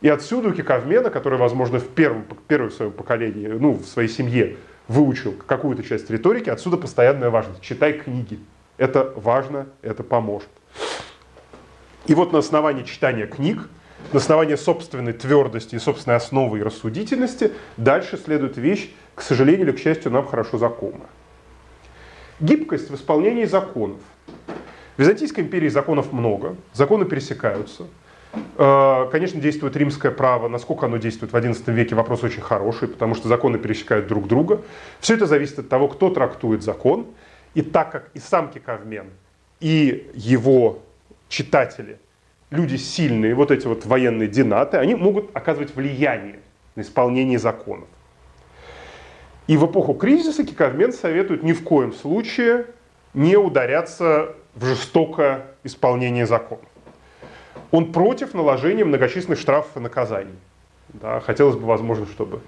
И отсюда у Киковмена, который, возможно, в первом, первом своем поколении, ну, в своей семье выучил какую-то часть риторики, отсюда постоянная важность. Читай книги. Это важно, это поможет. И вот на основании читания книг, на основании собственной твердости и собственной основы и рассудительности дальше следует вещь, к сожалению или к счастью, нам хорошо знакома. Гибкость в исполнении законов. В Византийской империи законов много, законы пересекаются. Э, конечно, действует римское право. Насколько оно действует в XI веке, вопрос очень хороший, потому что законы пересекают друг друга. Все это зависит от того, кто трактует закон. И так как и сам Киковмен, и его читатели, люди сильные, вот эти вот военные динаты, они могут оказывать влияние на исполнение законов. И в эпоху кризиса Киковмен советует ни в коем случае не ударяться в жестокое исполнение законов. Он против наложения многочисленных штрафов и наказаний. Да, хотелось бы, возможно, чтобы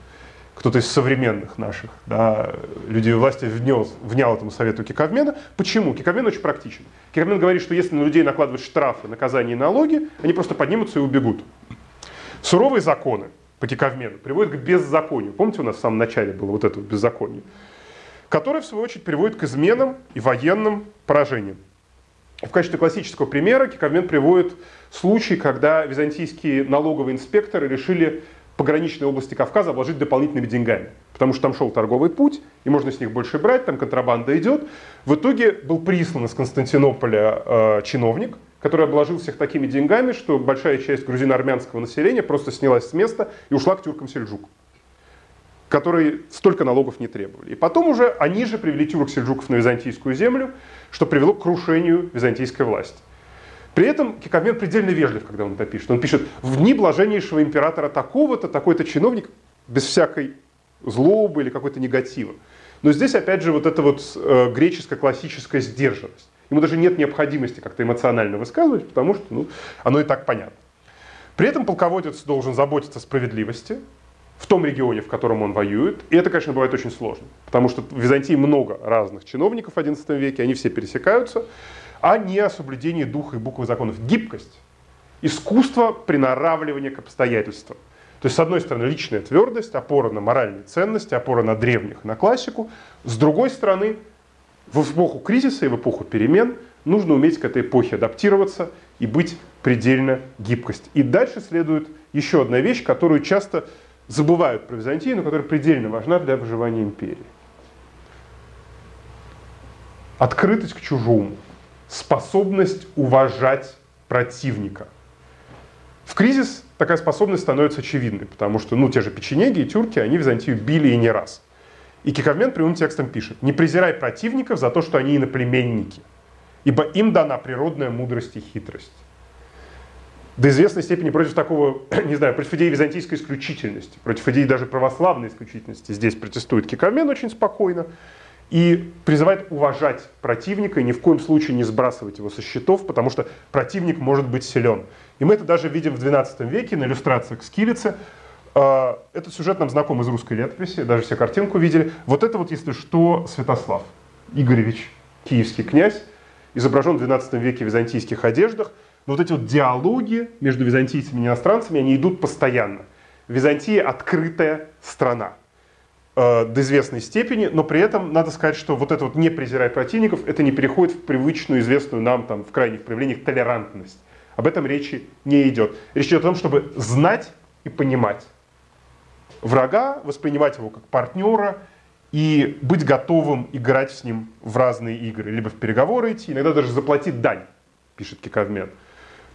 кто-то из современных наших да, людей власти внес, внял этому совету Киковмена. Почему? Киковмен очень практичен. Киковмен говорит, что если на людей накладывать штрафы, наказания и налоги, они просто поднимутся и убегут. Суровые законы Киковмену приводят к беззаконию. Помните, у нас в самом начале было вот это беззаконие? Которое, в свою очередь, приводит к изменам и военным поражениям. В качестве классического примера Киковмен приводит случай, когда византийские налоговые инспекторы решили пограничной области Кавказа обложить дополнительными деньгами. Потому что там шел торговый путь, и можно с них больше брать, там контрабанда идет. В итоге был прислан из Константинополя э, чиновник, который обложил всех такими деньгами, что большая часть грузино-армянского населения просто снялась с места и ушла к тюркам-сельджукам которые столько налогов не требовали. И потом уже они же привели тюрок-сельджуков на византийскую землю, что привело к крушению византийской власти. При этом Киковмен предельно вежлив, когда он это пишет. Он пишет, в дни блаженнейшего императора такого-то, такой-то чиновник, без всякой злобы или какой-то негатива. Но здесь, опять же, вот эта вот э, греческая классическая сдержанность. Ему даже нет необходимости как-то эмоционально высказывать, потому что ну, оно и так понятно. При этом полководец должен заботиться о справедливости в том регионе, в котором он воюет. И это, конечно, бывает очень сложно, потому что в Византии много разных чиновников в XI веке, они все пересекаются а не о соблюдении духа и буквы законов. Гибкость. Искусство приноравливания к обстоятельствам. То есть, с одной стороны, личная твердость, опора на моральные ценности, опора на древних, на классику. С другой стороны, в эпоху кризиса и в эпоху перемен нужно уметь к этой эпохе адаптироваться и быть предельно гибкость. И дальше следует еще одна вещь, которую часто забывают про Византию, но которая предельно важна для выживания империи. Открытость к чужому способность уважать противника. В кризис такая способность становится очевидной, потому что ну, те же печенеги и тюрки, они Византию били и не раз. И Киковмен прямым текстом пишет, не презирай противников за то, что они иноплеменники, ибо им дана природная мудрость и хитрость. До известной степени против такого, не знаю, против идеи византийской исключительности, против идеи даже православной исключительности здесь протестует Киковмен очень спокойно и призывает уважать противника и ни в коем случае не сбрасывать его со счетов, потому что противник может быть силен. И мы это даже видим в XII веке на иллюстрациях Скилицы. А, этот сюжет нам знаком из русской летописи, даже все картинку видели. Вот это вот, если что, Святослав Игоревич, киевский князь, изображен в XII веке в византийских одеждах. Но вот эти вот диалоги между византийцами и иностранцами, они идут постоянно. Византия открытая страна. Э, до известной степени, но при этом надо сказать, что вот это вот не презирай противников, это не переходит в привычную, известную нам там в крайних проявлениях толерантность. Об этом речи не идет. Речь идет о том, чтобы знать и понимать врага, воспринимать его как партнера и быть готовым играть с ним в разные игры, либо в переговоры идти, иногда даже заплатить дань, пишет Киковмен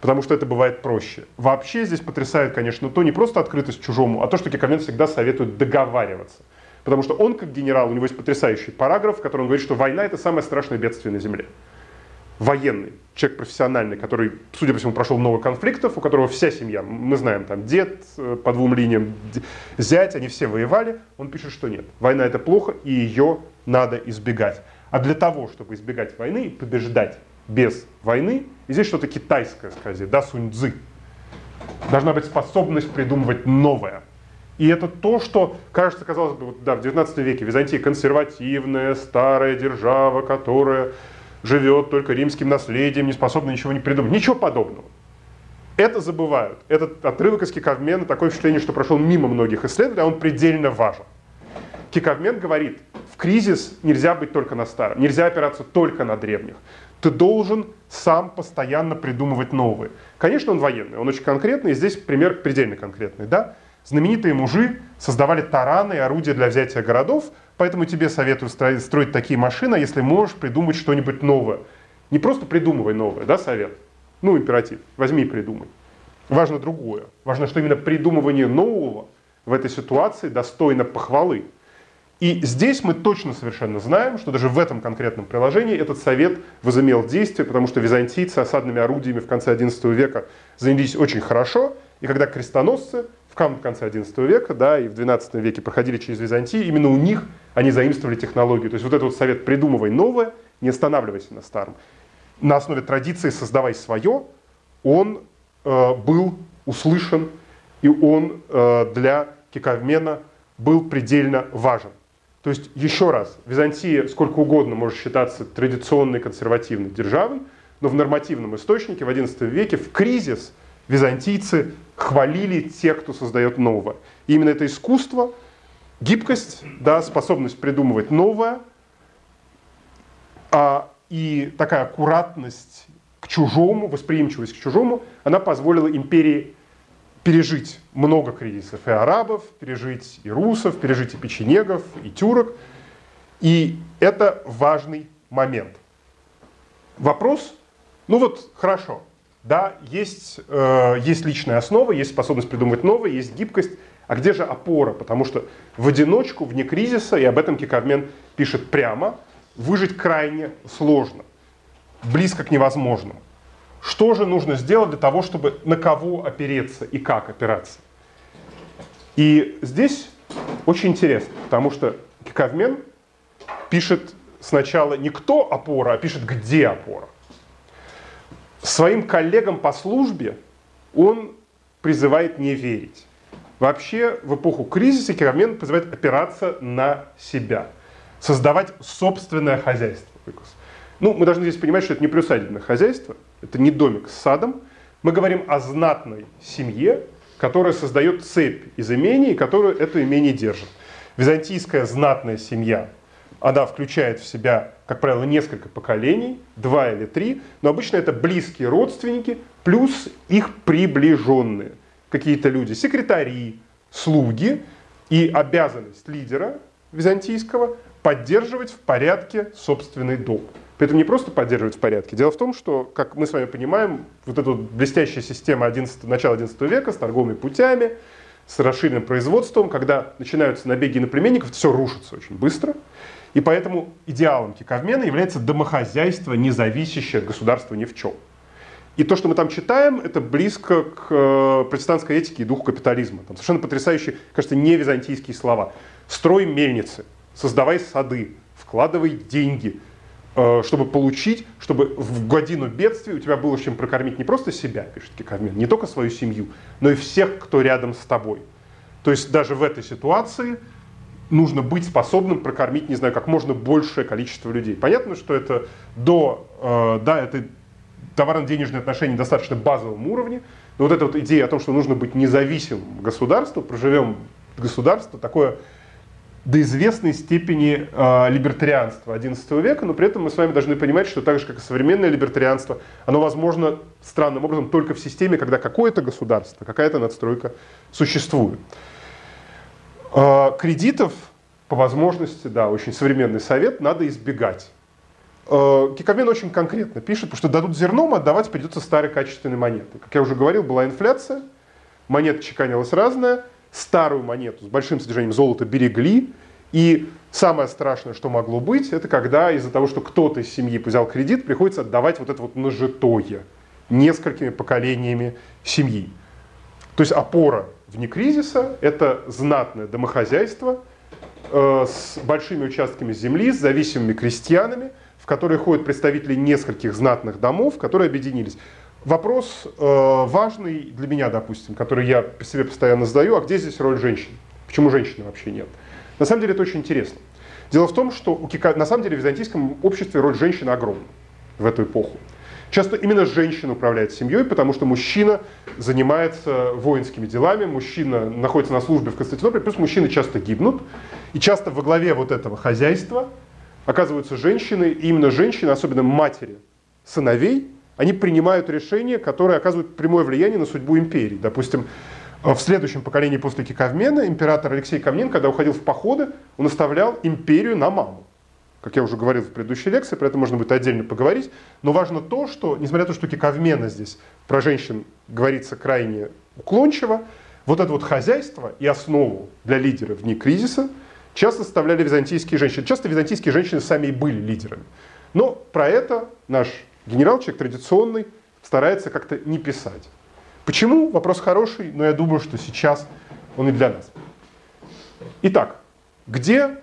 потому что это бывает проще. Вообще здесь потрясает, конечно, то не просто открытость чужому, а то, что Киковмен всегда советует договариваться. Потому что он, как генерал, у него есть потрясающий параграф, в котором он говорит, что война – это самое страшное бедствие на Земле. Военный, человек профессиональный, который, судя по всему, прошел много конфликтов, у которого вся семья, мы знаем, там дед э, по двум линиям, зять, они все воевали, он пишет, что нет, война это плохо, и ее надо избегать. А для того, чтобы избегать войны и побеждать без войны, и здесь что-то китайское сказать, да, сунь цзы, должна быть способность придумывать новое. И это то, что, кажется, казалось бы, да, в 19 веке Византия консервативная, старая держава, которая живет только римским наследием, не способна ничего не придумать. Ничего подобного. Это забывают. Этот отрывок из Кикавмена, такое впечатление, что прошел мимо многих исследователей, а он предельно важен. Кикавмен говорит, в кризис нельзя быть только на старом, нельзя опираться только на древних. Ты должен сам постоянно придумывать новые. Конечно, он военный, он очень конкретный, и здесь пример предельно конкретный. Да? Знаменитые мужи создавали тараны и орудия для взятия городов, поэтому тебе советую строить, такие машины, если можешь придумать что-нибудь новое. Не просто придумывай новое, да, совет? Ну, императив. Возьми и придумай. Важно другое. Важно, что именно придумывание нового в этой ситуации достойно похвалы. И здесь мы точно совершенно знаем, что даже в этом конкретном приложении этот совет возымел действие, потому что византийцы осадными орудиями в конце XI века занялись очень хорошо, и когда крестоносцы в конце XI века, да, и в XII веке проходили через Византию, именно у них они заимствовали технологию. То есть вот этот вот совет «придумывай новое, не останавливайся на старом». На основе традиции «создавай свое» он э, был услышан, и он э, для Кикавмена был предельно важен. То есть, еще раз, Византия сколько угодно может считаться традиционной консервативной державой, но в нормативном источнике в XI веке в кризис византийцы хвалили тех, кто создает новое. И именно это искусство, гибкость, да, способность придумывать новое, а, и такая аккуратность к чужому, восприимчивость к чужому, она позволила империи пережить много кризисов и арабов, пережить и русов, пережить и печенегов, и тюрок. И это важный момент. Вопрос, ну вот хорошо, да, есть, э, есть личная основа, есть способность придумывать новое, есть гибкость. А где же опора? Потому что в одиночку, вне кризиса, и об этом Кикавмен пишет прямо, выжить крайне сложно, близко к невозможному. Что же нужно сделать для того, чтобы на кого опереться и как опираться? И здесь очень интересно, потому что Кикавмен пишет сначала не кто опора, а пишет где опора своим коллегам по службе он призывает не верить. Вообще в эпоху кризиса Керамен призывает опираться на себя, создавать собственное хозяйство. Ну, мы должны здесь понимать, что это не приусадебное хозяйство, это не домик с садом. Мы говорим о знатной семье, которая создает цепь из имений, которую это имение держит. Византийская знатная семья она включает в себя, как правило, несколько поколений, два или три, но обычно это близкие родственники плюс их приближенные. Какие-то люди, секретари, слуги, и обязанность лидера византийского поддерживать в порядке собственный дом. При этом не просто поддерживать в порядке. Дело в том, что, как мы с вами понимаем, вот эта вот блестящая система 11, начала XI века с торговыми путями, с расширенным производством, когда начинаются набеги на племенников, все рушится очень быстро. И поэтому идеалом Киковмена является домохозяйство, не зависящее от государства ни в чем. И то, что мы там читаем, это близко к э, протестантской этике и духу капитализма. Там совершенно потрясающие, кажется, не византийские слова. Строй мельницы, создавай сады, вкладывай деньги, э, чтобы получить, чтобы в годину бедствия у тебя было чем прокормить не просто себя, пишет Киковмен, не только свою семью, но и всех, кто рядом с тобой. То есть даже в этой ситуации нужно быть способным прокормить, не знаю, как можно большее количество людей. Понятно, что это до, э, да, это товарно-денежные отношения достаточно базовом уровне, но вот эта вот идея о том, что нужно быть независимым государством, проживем государство, такое до известной степени э, либертарианство XI века, но при этом мы с вами должны понимать, что так же, как и современное либертарианство, оно возможно странным образом только в системе, когда какое-то государство, какая-то надстройка существует. А, кредитов, по возможности, да, очень современный совет, надо избегать. А, Кикамен очень конкретно пишет, потому что дадут зерном, отдавать придется старые качественные монеты. Как я уже говорил, была инфляция, монета чеканилась разная, старую монету с большим содержанием золота берегли, И самое страшное, что могло быть, это когда из-за того, что кто-то из семьи взял кредит, приходится отдавать вот это вот нажитое несколькими поколениями семьи. То есть опора вне кризиса – это знатное домохозяйство э, с большими участками земли, с зависимыми крестьянами, в которые ходят представители нескольких знатных домов, которые объединились. Вопрос э, важный для меня, допустим, который я себе постоянно задаю, а где здесь роль женщин? Почему женщины вообще нет? На самом деле это очень интересно. Дело в том, что у Кика... на самом деле в византийском обществе роль женщины огромна в эту эпоху. Часто именно женщина управляет семьей, потому что мужчина занимается воинскими делами, мужчина находится на службе в Константинополе, плюс мужчины часто гибнут. И часто во главе вот этого хозяйства оказываются женщины, и именно женщины, особенно матери сыновей, они принимают решения, которые оказывают прямое влияние на судьбу империи. Допустим, в следующем поколении после Киковмена император Алексей Камнин, когда уходил в походы, он оставлял империю на маму. Как я уже говорил в предыдущей лекции, про это можно будет отдельно поговорить. Но важно то, что, несмотря на то, что Киковмена здесь про женщин говорится крайне уклончиво, вот это вот хозяйство и основу для лидера в дни кризиса часто составляли византийские женщины. Часто византийские женщины сами и были лидерами. Но про это наш генерал, человек традиционный, старается как-то не писать. Почему? Вопрос хороший, но я думаю, что сейчас он и для нас. Итак, где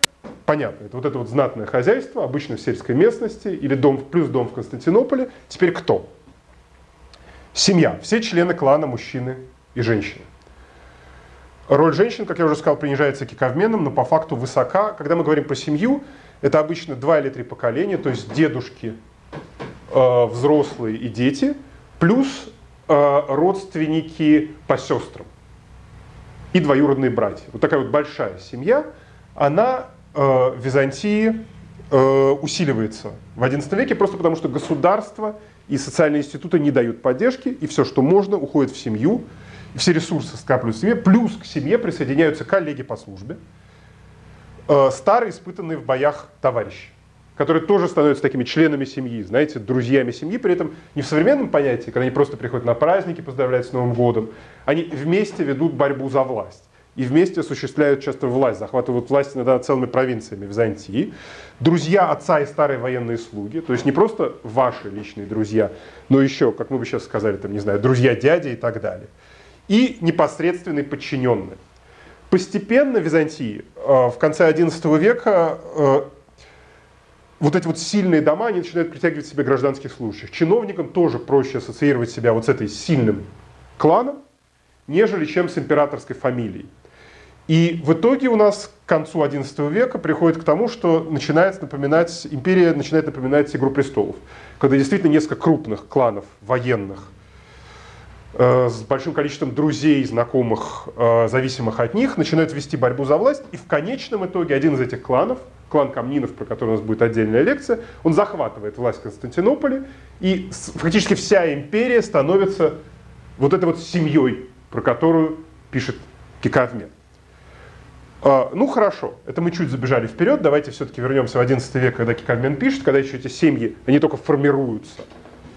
понятно, это вот это вот знатное хозяйство, обычно в сельской местности, или дом плюс дом в Константинополе. Теперь кто? Семья. Все члены клана, мужчины и женщины. Роль женщин, как я уже сказал, принижается киковменом, но по факту высока. Когда мы говорим про семью, это обычно два или три поколения, то есть дедушки, э, взрослые и дети, плюс э, родственники по сестрам и двоюродные братья. Вот такая вот большая семья, она Э, Византии э, усиливается в XI веке просто потому, что государство и социальные институты не дают поддержки, и все, что можно, уходит в семью, все ресурсы скапливаются в семье, плюс к семье присоединяются коллеги по службе, э, старые, испытанные в боях товарищи, которые тоже становятся такими членами семьи, знаете, друзьями семьи, при этом не в современном понятии, когда они просто приходят на праздники, поздравляют с Новым годом, они вместе ведут борьбу за власть и вместе осуществляют часто власть, захватывают власть иногда целыми провинциями Византии. Друзья отца и старые военные слуги, то есть не просто ваши личные друзья, но еще, как мы бы сейчас сказали, там, не знаю, друзья дяди и так далее. И непосредственные подчиненные. Постепенно Византии э, в конце XI века э, вот эти вот сильные дома, они начинают притягивать себе гражданских служащих. Чиновникам тоже проще ассоциировать себя вот с этой сильным кланом, нежели чем с императорской фамилией. И в итоге у нас к концу XI века приходит к тому, что начинает напоминать, империя начинает напоминать «Игру престолов», когда действительно несколько крупных кланов военных э, с большим количеством друзей, знакомых, э, зависимых от них, начинают вести борьбу за власть, и в конечном итоге один из этих кланов, клан Камнинов, про который у нас будет отдельная лекция, он захватывает власть в Константинополе, и фактически вся империя становится вот этой вот семьей, про которую пишет Кикавмет. А, ну хорошо, это мы чуть забежали вперед, давайте все-таки вернемся в 11 век, когда Кикальмен пишет, когда еще эти семьи, они только формируются.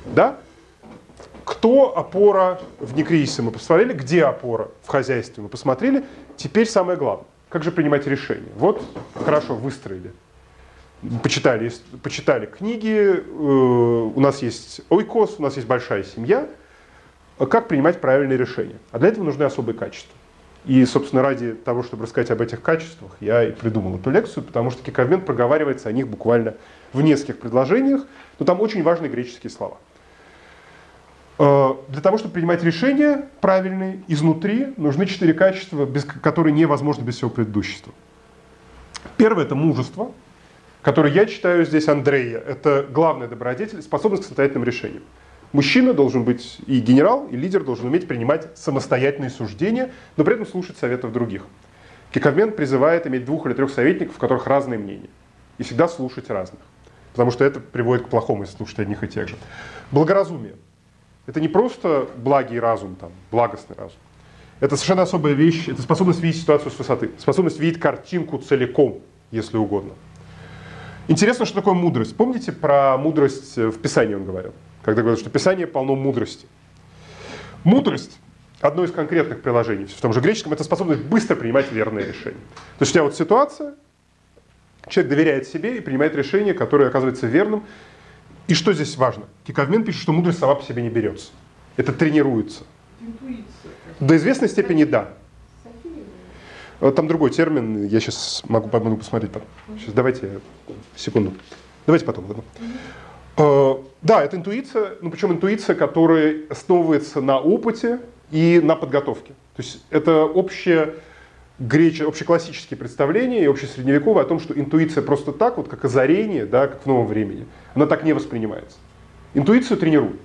Да? Кто опора в некризисе мы посмотрели, где опора в хозяйстве мы посмотрели. Теперь самое главное, как же принимать решения. Вот хорошо выстроили, почитали, почитали книги, э, у нас есть ойкос, у нас есть большая семья. Как принимать правильные решения? А для этого нужны особые качества. И, собственно, ради того, чтобы рассказать об этих качествах, я и придумал эту лекцию, потому что Кикармен проговаривается о них буквально в нескольких предложениях, но там очень важные греческие слова. Э, для того, чтобы принимать решения правильные изнутри, нужны четыре качества, без, которые невозможно без всего предыдущего. Первое – это мужество, которое я читаю здесь Андрея. Это главный добродетель, способность к самостоятельным решениям. Мужчина должен быть и генерал, и лидер должен уметь принимать самостоятельные суждения, но при этом слушать советов других. Киковмен призывает иметь двух или трех советников, у которых разные мнения. И всегда слушать разных. Потому что это приводит к плохому, если слушать одних и тех же. Благоразумие. Это не просто благий разум, там, благостный разум. Это совершенно особая вещь. Это способность видеть ситуацию с высоты. Способность видеть картинку целиком, если угодно. Интересно, что такое мудрость. Помните про мудрость в Писании он говорил? Когда говорят, что Писание полно мудрости. Мудрость одно из конкретных приложений в том же греческом, это способность быстро принимать верные решения. То есть у тебя вот ситуация, человек доверяет себе и принимает решение, которое оказывается верным. И что здесь важно? Киковмен пишет, что мудрость сама по себе не берется. Это тренируется. Интуиция. До известной степени да. Там другой термин, я сейчас могу, могу посмотреть потом. Сейчас давайте, секунду. Давайте потом. Угу. Да, это интуиция, ну причем интуиция, которая основывается на опыте и на подготовке. То есть это общее греч... общеклассические представления и общесредневековые о том, что интуиция просто так, вот как озарение, да, как в новом времени, она так не воспринимается. Интуицию тренируют.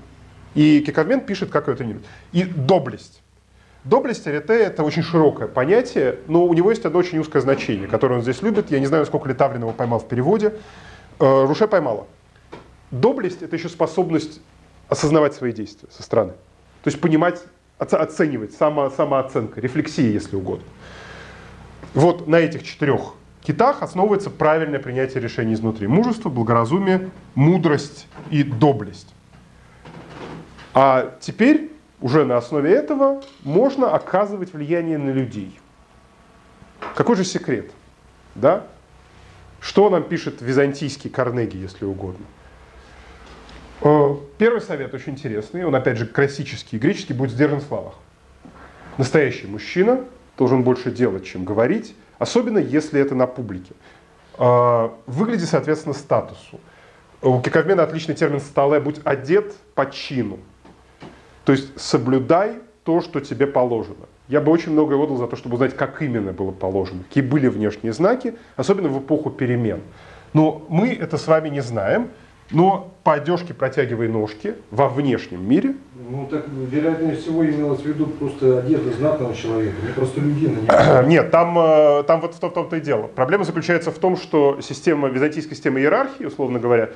И Киковмен пишет, как ее тренируют. И доблесть. Доблесть Арите – это очень широкое понятие, но у него есть одно очень узкое значение, которое он здесь любит. Я не знаю, сколько Литавлин его поймал в переводе. Э, Руше поймала. Доблесть – это еще способность осознавать свои действия со стороны. То есть понимать, оценивать, само, самооценка, рефлексия, если угодно. Вот на этих четырех китах основывается правильное принятие решений изнутри. Мужество, благоразумие, мудрость и доблесть. А теперь уже на основе этого можно оказывать влияние на людей. Какой же секрет? Да? Что нам пишет византийский Карнеги, если угодно? Э, первый совет очень интересный, он опять же классический, греческий, будет сдержан в словах. Настоящий мужчина должен больше делать, чем говорить, особенно если это на публике. Э, выглядит, соответственно, статусу. У Киковмена отличный термин «стале» – будь одет по чину. То есть соблюдай то, что тебе положено. Я бы очень многое отдал за то, чтобы узнать, как именно было положено, какие были внешние знаки, особенно в эпоху перемен. Но мы это с вами не знаем, но по одежке протягивай ножки во внешнем мире. Ну так, вероятнее всего, имелось в виду просто одежда знатного человека, не просто людина. Нет, там, э, там вот в том-то и дело. Проблема заключается в том, что система, византийская система иерархии, условно говоря,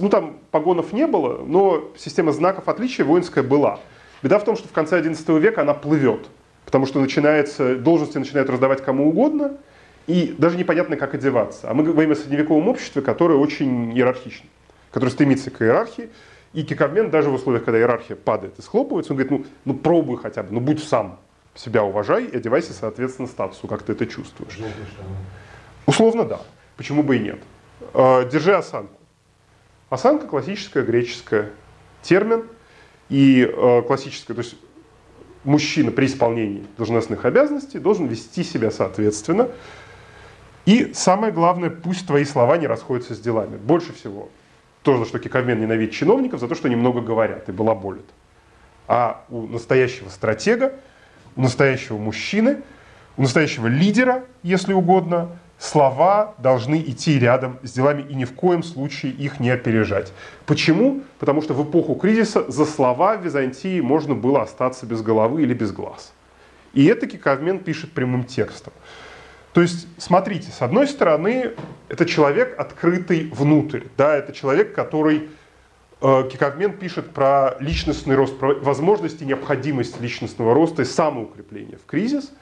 ну там погонов не было, но система знаков отличия воинская была. Беда в том, что в конце XI века она плывет, потому что начинается, должности начинают раздавать кому угодно, и даже непонятно, как одеваться. А мы говорим о средневековом обществе, которое очень иерархично который стремится к иерархии. И кикобмен даже в условиях, когда иерархия падает и схлопывается, он говорит, ну, ну пробуй хотя бы, ну будь сам, себя уважай и одевайся соответственно статусу, как ты это чувствуешь. Условно да, почему бы и нет. А, держи осанку. Осанка классическая, греческая термин и а, классическая, то есть мужчина при исполнении должностных обязанностей должен вести себя соответственно. И самое главное, пусть твои слова не расходятся с делами. Больше всего то, за что Киковмен ненавидит чиновников, за то, что они много говорят и балаболят. А у настоящего стратега, у настоящего мужчины, у настоящего лидера, если угодно, слова должны идти рядом с делами и ни в коем случае их не опережать. Почему? Потому что в эпоху кризиса за слова в Византии можно было остаться без головы или без глаз. И это Киковмен пишет прямым текстом. То есть, смотрите, с одной стороны, это человек, открытый внутрь, да, это человек, который, э, Киковмен пишет про личностный рост, про возможность и необходимость личностного роста и самоукрепления в кризис,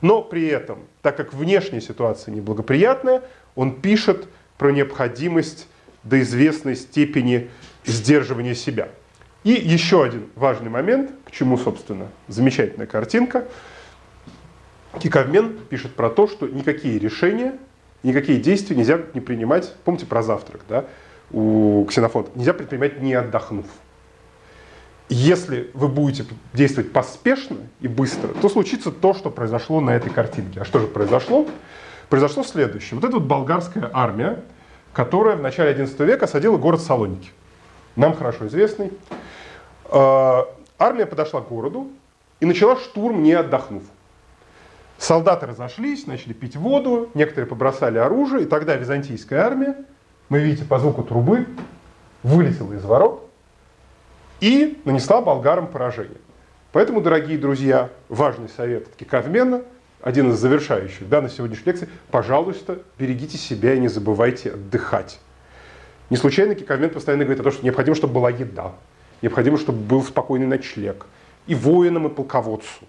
но при этом, так как внешняя ситуация неблагоприятная, он пишет про необходимость до известной степени сдерживания себя. И еще один важный момент, к чему, собственно, замечательная картинка – Киковмен пишет про то, что никакие решения, никакие действия нельзя не принимать, помните про завтрак, да, у Ксенофонта, нельзя предпринимать не отдохнув. Если вы будете действовать поспешно и быстро, то случится то, что произошло на этой картинке. А что же произошло? Произошло следующее. Вот эта вот болгарская армия, которая в начале XI века осадила город Салоники. Нам хорошо известный. А, армия подошла к городу и начала штурм, не отдохнув. Солдаты разошлись, начали пить воду, некоторые побросали оружие, и тогда византийская армия, мы видите по звуку трубы, вылетела из ворот и нанесла болгарам поражение. Поэтому, дорогие друзья, важный совет от Киковмена, один из завершающих да, на сегодняшней лекции, пожалуйста, берегите себя и не забывайте отдыхать. Не случайно Киковмен постоянно говорит о том, что необходимо, чтобы была еда, необходимо, чтобы был спокойный ночлег и воинам, и полководцу.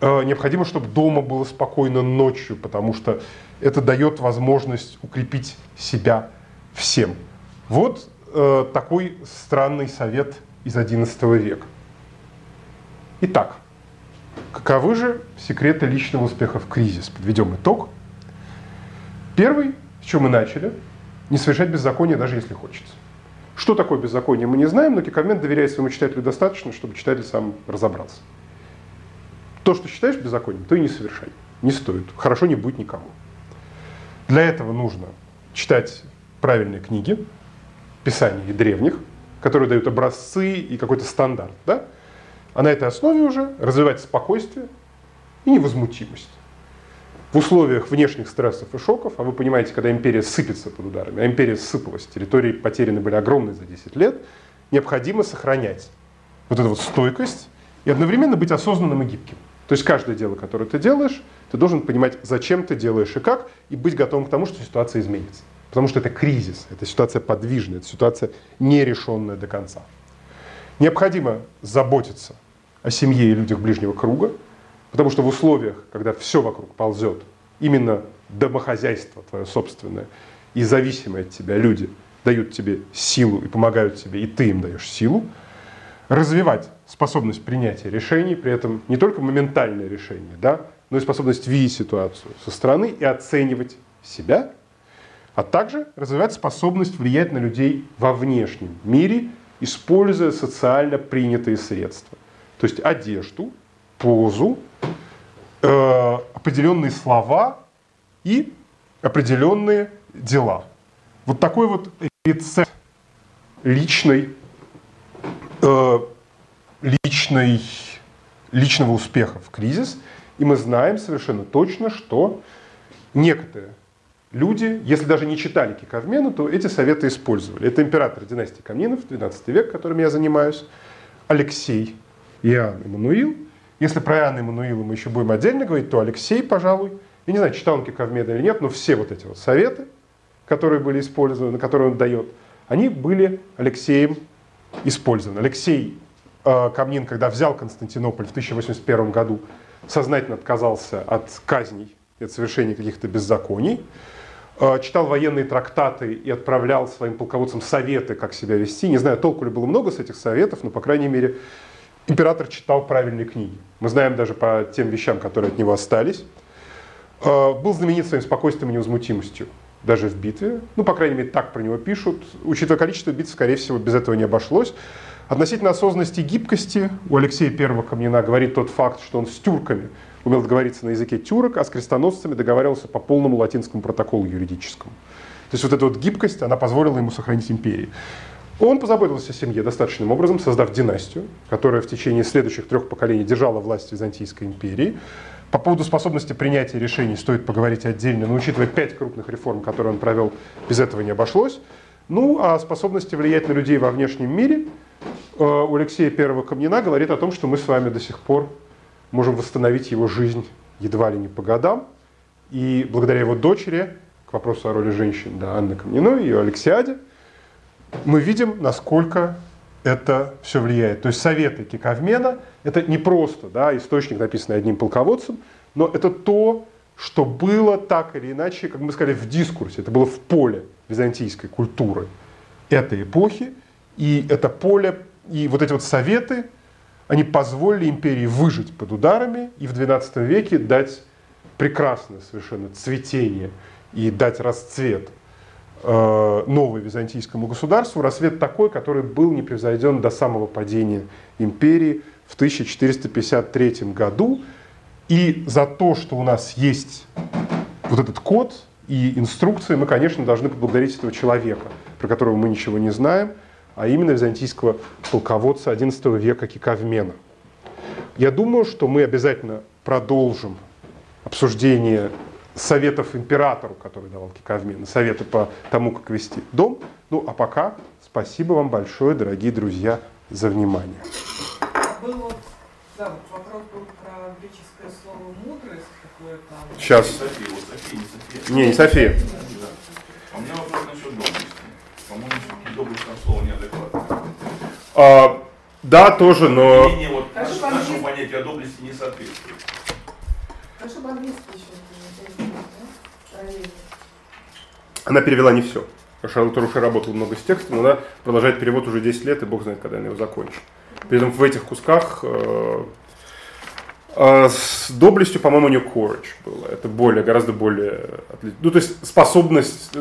Э, необходимо, чтобы дома было спокойно ночью, потому что это дает возможность укрепить себя всем. Вот э, такой странный совет из XI века. Итак, каковы же секреты личного успеха в кризис? Подведем итог. Первый, с чего мы начали, не совершать беззаконие, даже если хочется. Что такое беззаконие, мы не знаем, но Кикавмен доверяет своему читателю достаточно, чтобы читатель сам разобрался. То, что считаешь беззаконием, то и не совершай. Не стоит. Хорошо не будет никому. Для этого нужно читать правильные книги, писаний древних, которые дают образцы и какой-то стандарт. Да? А на этой основе уже развивать спокойствие и невозмутимость. В условиях внешних стрессов и шоков, а вы понимаете, когда империя сыпется под ударами, а империя сыпалась, территории потеряны были огромные за 10 лет, необходимо сохранять вот эту вот стойкость и одновременно быть осознанным и гибким. То есть каждое дело, которое ты делаешь, ты должен понимать, зачем ты делаешь и как, и быть готовым к тому, что ситуация изменится. Потому что это кризис, это ситуация подвижная, это ситуация нерешенная до конца. Необходимо заботиться о семье и людях ближнего круга, потому что в условиях, когда все вокруг ползет, именно домохозяйство твое собственное и зависимые от тебя люди дают тебе силу и помогают тебе, и ты им даешь силу, развивать способность принятия решений, при этом не только моментальное решение, да, но и способность видеть ситуацию со стороны и оценивать себя, а также развивать способность влиять на людей во внешнем мире, используя социально принятые средства. То есть одежду, позу, э, определенные слова и определенные дела. Вот такой вот рецепт личной э, личной, личного успеха в кризис. И мы знаем совершенно точно, что некоторые люди, если даже не читали Киковмена, то эти советы использовали. Это император династии Камнинов, 12 век, которым я занимаюсь, Алексей, Иоанн Эммануил. Если про Иоанна Эммануила мы еще будем отдельно говорить, то Алексей, пожалуй, я не знаю, читал он Киковмена или нет, но все вот эти вот советы, которые были использованы, которые он дает, они были Алексеем использованы. Алексей Камнин, когда взял Константинополь в 1081 году, сознательно отказался от казней и от совершения каких-то беззаконий, э, читал военные трактаты и отправлял своим полководцам советы, как себя вести. Не знаю, толку ли было много с этих советов, но, по крайней мере, император читал правильные книги. Мы знаем даже по тем вещам, которые от него остались. Э, был знаменит своим спокойствием и невозмутимостью даже в битве. Ну, по крайней мере, так про него пишут. Учитывая количество битв, скорее всего, без этого не обошлось. Относительно осознанности и гибкости у Алексея Первого Камнина говорит тот факт, что он с тюрками умел договориться на языке тюрок, а с крестоносцами договаривался по полному латинскому протоколу юридическому. То есть вот эта вот гибкость, она позволила ему сохранить империю. Он позаботился о семье достаточным образом, создав династию, которая в течение следующих трех поколений держала власть Византийской империи. По поводу способности принятия решений стоит поговорить отдельно, но учитывая пять крупных реформ, которые он провел, без этого не обошлось. Ну, а способности влиять на людей во внешнем мире у Алексея Первого Камнина говорит о том, что мы с вами до сих пор можем восстановить его жизнь едва ли не по годам. И благодаря его дочери, к вопросу о роли женщин, да, Анны Камниной и Алексиаде, мы видим, насколько это все влияет. То есть советы Киковмена – это не просто да, источник, написанный одним полководцем, но это то, что было так или иначе, как мы сказали, в дискурсе, это было в поле византийской культуры этой эпохи, и это поле, и вот эти вот советы, они позволили империи выжить под ударами и в XII веке дать прекрасное совершенно цветение и дать расцвет Э, византийскому государству, рассвет такой, который был не превзойден до самого падения империи в 1453 году. И за то, что у нас есть вот этот код и инструкции, мы, конечно, должны поблагодарить этого человека, про которого мы ничего не знаем, а именно византийского полководца XI века Кикавмена. Я думаю, что мы обязательно продолжим обсуждение советов императору, который давал Киковмен, советы по тому, как вести дом. Ну, а пока спасибо вам большое, дорогие друзья, за внимание. Был вот, да, вот вопрос был про греческое слово мудрость, какое там. Сейчас. Не София, вот София, не София. Не, не София. А у меня вопрос насчет доблести. По-моему, доблесть там слово неадекватное. А, да, тоже, но... Мнение вот Хорошо, наш- нашему понятию о доблести не соответствует. Хорошо, по-английски еще. Она перевела не все. Шарлотта Руше работала много с текстом, но она продолжает перевод уже 10 лет, и бог знает, когда она его закончит. При этом в этих кусках э, А с доблестью, по-моему, у нее courage было. Это более, гораздо более... Ну, то есть способность...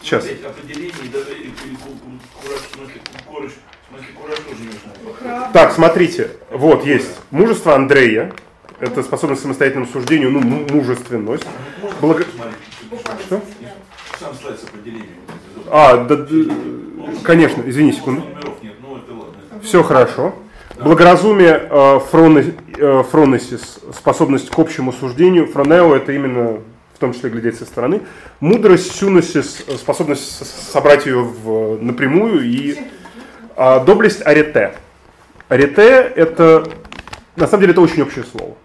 э, Сейчас. Опять определение, и даже кураж, в смысле, ку- кураж, в смысле, кураж тоже нужно. Так, смотрите. Вот, есть. Мужество Андрея. Это способность к самостоятельному суждению, ну, му- мужественность. Можно Благо-? Что? Сам слайд с определением. А, да, да, конечно, извини секунду. Ну это ладно. Все хорошо. Благоразумие, э, э, фронесис, способность к общему суждению. Фронео это именно в том числе глядеть со стороны. Мудрость, сюносис, э, способность собрать ее в, напрямую. И а, доблесть арете. Арете это, на самом деле, это очень общее слово.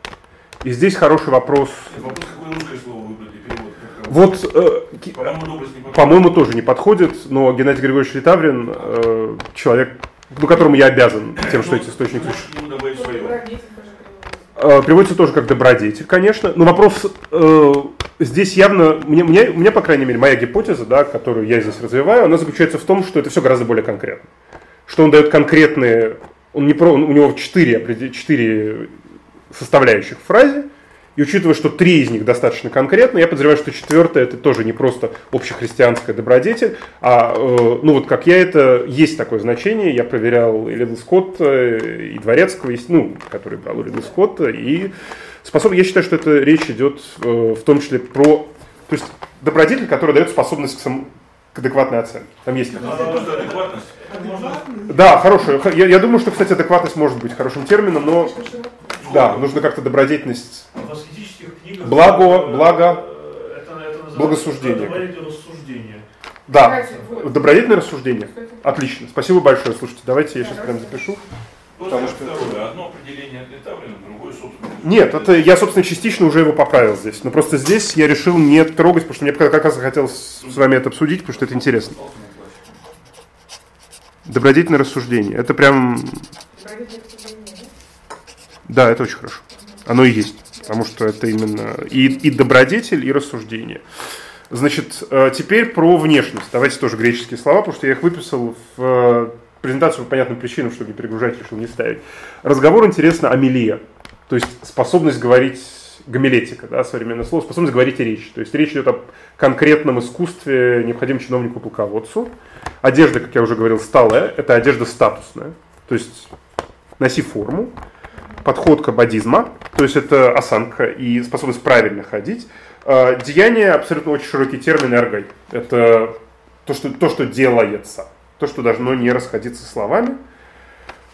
И здесь хороший вопрос. Вопрос, какое русское слово выбрать Вот, э, По-моему, по-моему, тоже не подходит, но Геннадий Григорьевич Литаврин, э, человек, ну, которому я обязан тем, что эти источники Приводится тоже как добродетель, конечно. Но вопрос э, здесь явно, мне, мне, меня, по крайней мере, моя гипотеза, да, которую я здесь развиваю, она заключается в том, что это все гораздо более конкретно. Что он дает конкретные, он не про, у него четыре, четыре составляющих фразе, и учитывая, что три из них достаточно конкретны, я подозреваю, что четвертое это тоже не просто общехристианская добродетель, а, э, ну вот как я это, есть такое значение, я проверял и Лидделл-Скотта, и Дворецкого, и, ну, который брал у Лидделл-Скотта, и способ, я считаю, что это речь идет э, в том числе про, то есть добродетель, который дает способность к, сам- к адекватной оценке. Там есть да, хорошая. Я, я думаю, что, кстати, адекватность может быть хорошим термином, но да, нужно как-то добродетельность. В аскетических книгах Благо, э, благо, э, это, благосуждение. добродетельное рассуждение. Да, добродетельное рассуждение. Отлично. Спасибо большое. Слушайте, давайте я сейчас прям запишу. Потому что второе. Одно определение от Литаврина, другое, собственно. Нет, это я, собственно, частично уже его поправил здесь. Но просто здесь я решил не трогать, потому что мне как раз хотелось с вами это обсудить, потому что это интересно. Добродетельное рассуждение. Это прям Добродетель рассуждения, Да, это очень хорошо. Оно и есть. Потому что это именно и, и добродетель, и рассуждение. Значит, э, теперь про внешность. Давайте тоже греческие слова, потому что я их выписал в э, презентацию по понятным причинам, чтобы не перегружать, решил не ставить. Разговор интересно амилия. То есть способность говорить гомилетика, да, современное слово, способность говорить речь. То есть речь идет о конкретном искусстве, необходимом чиновнику-полководцу. Одежда, как я уже говорил, сталая, это одежда статусная. То есть носи форму, подход к то есть это осанка и способность правильно ходить. Э, Деяние абсолютно очень широкий термин эргой. Это то что, то, что делается, то, что должно не расходиться словами.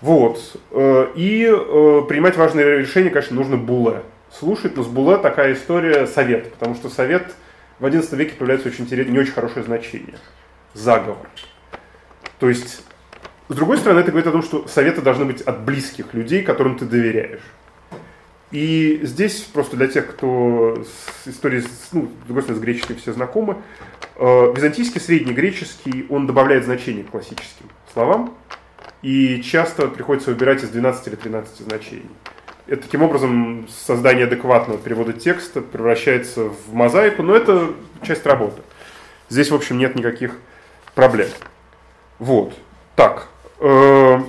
Вот. Э, И э, принимать важные решения, конечно, нужно буле. Слушать, но с буле такая история совет, потому что совет в XI веке появляется очень интересно, не очень хорошее значение. Заговор. То есть с другой стороны, это говорит о том, что советы должны быть от близких людей, которым ты доверяешь. И здесь просто для тех, кто с историей, ну, с другой стороны, с греческой все знакомы, э, византийский среднегреческий, он добавляет значение классическим словам, и часто приходится выбирать из 12 или 13 значений. И таким образом создание адекватного перевода текста превращается в мозаику, но это часть работы. Здесь, в общем, нет никаких проблем. Вот. Так. Э,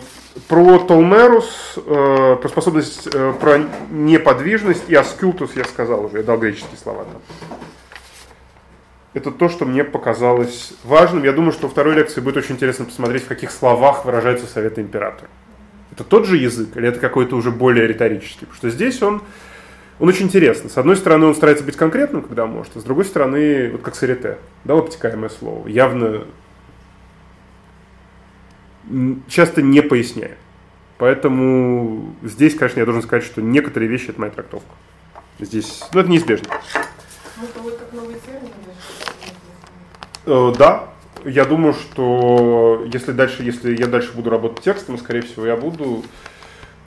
про Толмерус, э, про способность, э, про неподвижность и аскютус я сказал уже, я дал греческие слова там. Это то, что мне показалось важным. Я думаю, что во второй лекции будет очень интересно посмотреть, в каких словах выражаются советы императора. Это тот же язык или это какой-то уже более риторический? Потому что здесь он, он очень интересный. С одной стороны, он старается быть конкретным, когда может, а с другой стороны, вот как сарите, да, обтекаемое слово, явно часто не поясняя. Поэтому здесь, конечно, я должен сказать, что некоторые вещи это моя трактовка. Здесь, ну, это неизбежно. Может, будет как новый термин Э, да, я думаю, что если дальше, если я дальше буду работать текстом, скорее всего, я буду.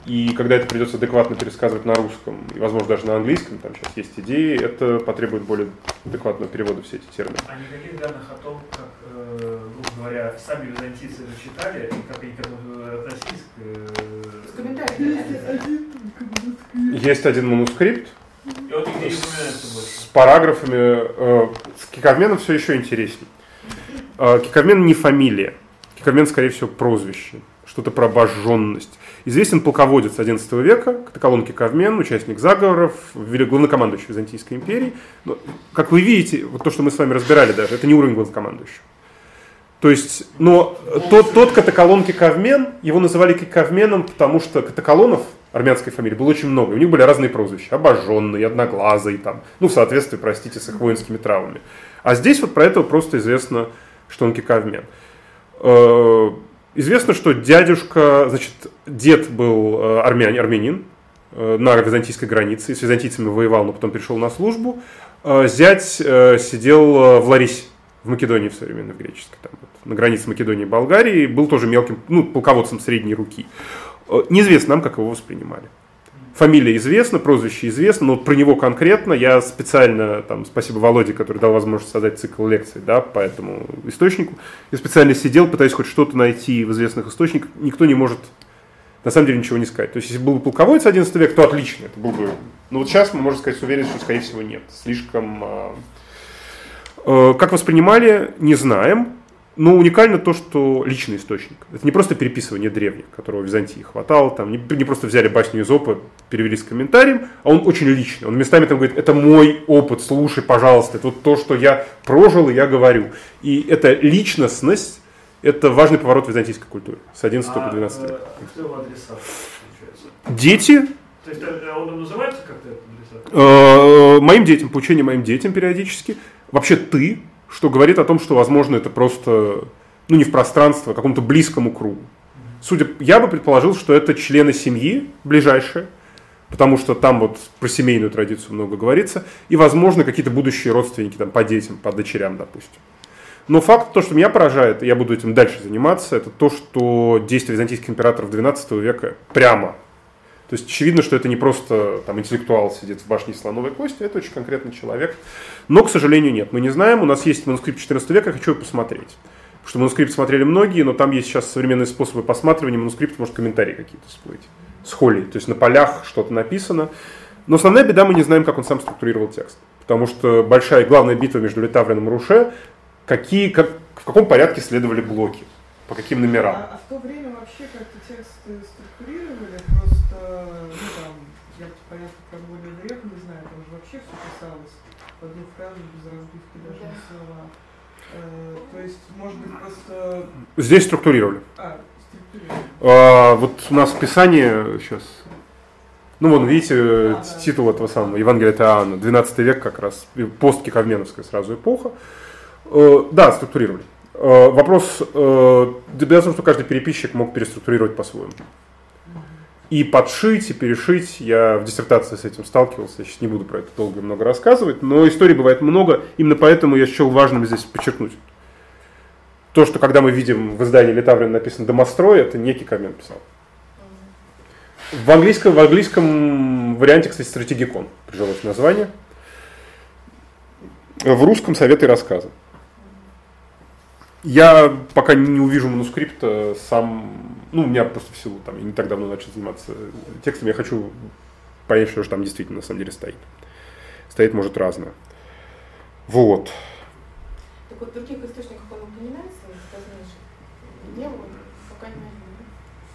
И когда это придется адекватно пересказывать на русском, и, возможно, даже на английском, там сейчас есть идеи, это потребует более адекватного перевода все эти термины. А никаких данных о том, как, грубо говоря, сами византийцы это читали, и как они к этому относились, к, э, С комментариями. Есть один манускрипт и вот нигде не упоминается больше. с параграфами. э, С Киковменом все еще интереснее. Э, Киковмен не фамилия. Киковмен, скорее всего, прозвище. что-то про обожженность. Известен полководец XI века, Катаколон Кавмен, участник заговоров, главнокомандующий Византийской империи. Но, как вы видите, вот то, что мы с вами разбирали даже, это не уровень главнокомандующего. То есть, но тот, тот Катаколон Кавмен, его называли Кавменом, потому что Катаколонов, армянской фамилии, было очень много. У них были разные прозвища. Обожженный, одноглазый, там, ну, в соответствии, простите, с их воинскими травмами. А здесь вот про этого просто известно, что он Кикавмен. Э, Известно, что дядюшка, значит, дед был э, армян, армянин э, на византийской границе, с византийцами воевал, но потом перешел на службу. Зять сидел в Ларисе, в Македонии в современной, в греческой, там, вот, на границе Македонии и Болгарии, был тоже мелким, ну, полководцем средней руки. Э, Неизвестно нам, как его воспринимали. Фамилия известна, прозвище известно, но про него конкретно я специально, там, спасибо Володе, который дал возможность создать цикл лекций да, по этому источнику, я специально сидел, пытаясь хоть что-то найти в известных источниках, никто не может на самом деле ничего не сказать. То есть, если был бы полководец 11 век, то отлично, это был бы... Но вот сейчас мы можем сказать с уверенностью, что, скорее всего, нет. Слишком... э, э, Как воспринимали, не знаем. Но уникально то, что личный источник. Это не просто переписывание древних, которого в Византии хватало, там, не, не просто взяли басню из опа, перевели с комментарием, а он очень личный. Он местами там говорит, это мой опыт, слушай, пожалуйста, это вот то, что я прожил и я говорю. И эта личностность, это важный поворот византийской культуре с 11 по 12 э, век. кто его адресат, получается? Дети, То есть э, он называется как-то э, моим детям, поучение моим детям периодически, вообще ты, что говорит о том, что, возможно, это просто, ну, не в пространство, а какому-то близкому кругу. Судя, я бы предположил, что это члены семьи ближайшие, потому что там вот про семейную традицию много говорится, и, возможно, какие-то будущие родственники там, по детям, по дочерям, допустим. Но факт, то, что меня поражает, и я буду этим дальше заниматься, это то, что действия византийских императоров XII века прямо то есть очевидно, что это не просто там, интеллектуал сидит в башне слоновой кости, это очень конкретный человек. Но, к сожалению, нет. Мы не знаем. У нас есть манускрипт 14 века, хочу его посмотреть. Потому что манускрипт смотрели многие, но там есть сейчас современные способы посматривания. Манускрипт может комментарии какие-то всплыть. С холей. То есть на полях что-то написано. Но основная беда, мы не знаем, как он сам структурировал текст. Потому что большая главная битва между Литаврином и Руше, какие, как, в каком порядке следовали блоки, по каким номерам. А, а в то время вообще как-то тексты структурировали, просто, ну там, я понятно, про более древний не знаю, там же вообще все писалось в одну фразу, без разбивки даже на слова. Э, то есть, может быть, просто... Здесь структурировали. А, структурировали. А, вот у нас Писание сейчас. Ну, вон, видите, э, А, да. титул этого самого Евангелия от Иоанна, 12 век как раз, посткиковменовская сразу эпоха. Э, Да, структурировали. Э, Вопрос, э, в том, что каждый переписчик мог переструктурировать по-своему. И подшить, и перешить. Я в диссертации с этим сталкивался, я сейчас не буду про это долго и много рассказывать, но историй бывает много, именно поэтому я счел важным здесь подчеркнуть. То, что когда мы видим в издании Литаврин написано «Домострой», это не Кикамен писал. В английском, в английском варианте, кстати, стратегикон прижилось название. В русском советы рассказы. Я пока не увижу манускрипта сам, ну, у меня просто в силу, там, я не так давно начал заниматься текстом, я хочу понять, что же там действительно на самом деле стоит. Стоит, может, разное. Вот. Так вот, в других источниках он упоминается? Не было, пока не найдено.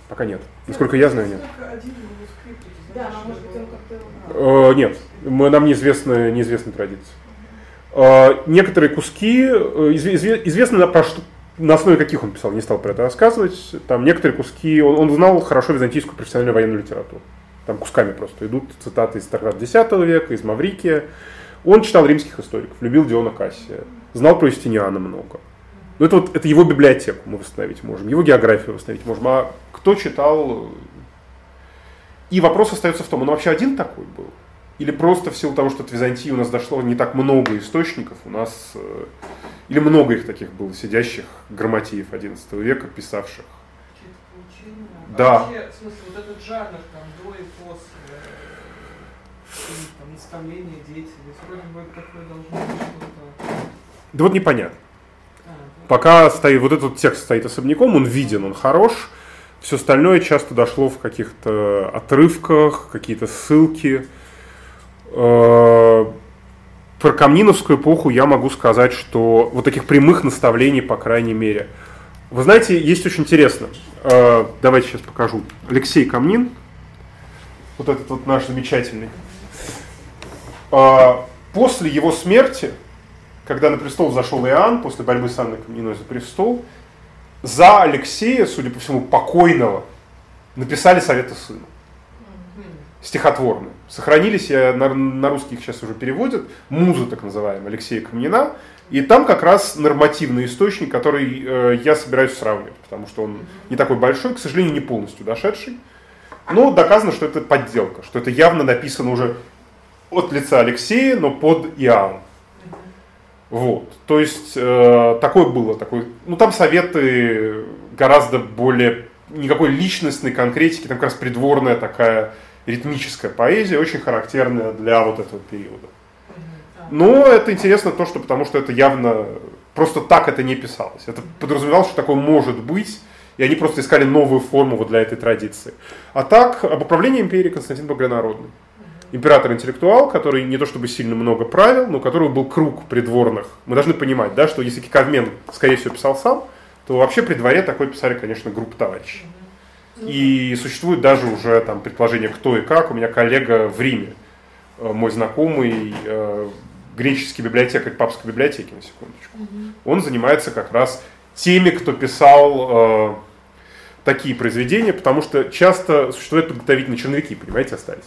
Пока нет. Насколько я знаю, нет. Манускрипт, Да, может быть он как-то... Э, Нет, мы, нам неизвестны, неизвестны традиции. Э, Некоторые куски э, изве- изве- известно про что- на основе каких он писал, не стал про это рассказывать. Там некоторые куски, он, он знал хорошо византийскую профессиональную военную литературу. Там кусками просто идут цитаты из Таргат X века, из Маврикия. Он читал римских историков, любил Диона Кассия, знал про Юстиниана много. Но это вот это его библиотеку мы восстановить можем, его географию восстановить можем. А кто читал? И вопрос остается в том, он вообще один такой был? Или просто в силу того, что от Византии у нас дошло не так много источников, у нас... э, Или много их таких было, сидящих грамотеев XI века, писавших. Поучения. Да. А вообще, в смысле, вот этот жанр там до и после, э, там, наставление деятельность, вроде бы такое должно быть что-то... Да вот непонятно. А, да. Пока стоит, вот этот текст стоит особняком, он виден, он хорош. Все остальное часто дошло в каких-то отрывках, какие-то ссылки. Э, Про Камниновскую эпоху я могу сказать, что вот таких прямых наставлений, по крайней мере, Вы знаете, есть очень интересно. Э, Давайте сейчас покажу. Алексей Камнин, вот этот вот наш замечательный. Э, После его смерти, когда на престол зашел Иоанн, после борьбы с Анной Камниной за престол, за Алексея, судя по всему, покойного, написали советы сына. Стихотворные. Сохранились, я на, на русский их сейчас уже переводят, муза так называемая, Алексея Камнина. И там как раз нормативный источник, который э, я собираюсь сравнивать, потому что он не такой большой, к сожалению, не полностью дошедший. Но доказано, что это подделка, что это явно написано уже от лица Алексея, но под Иоанн. Вот. То есть э, такое было, такой, ну там советы гораздо более никакой личностной конкретики, там как раз придворная такая ритмическая поэзия, очень характерная для вот этого периода. Но это интересно то, что потому что это явно просто так это не писалось. Это подразумевалось, что такое может быть, и они просто искали новую форму вот для этой традиции. А так, об управлении империей Константин Богонародный. Император-интеллектуал, который не то чтобы сильно много правил, но у которого был круг придворных. Мы должны понимать, да, что если Кикавмен, скорее всего, писал сам, то вообще при дворе такой писали, конечно, группа товарищей. И существует даже уже там предположение, кто и как. У меня коллега в Риме, э, мой знакомый, э, греческий библиотекарь папской библиотеки, на секундочку. Он занимается как раз теми, кто писал э, такие произведения, потому что часто существуют подготовительные черновики, понимаете, остались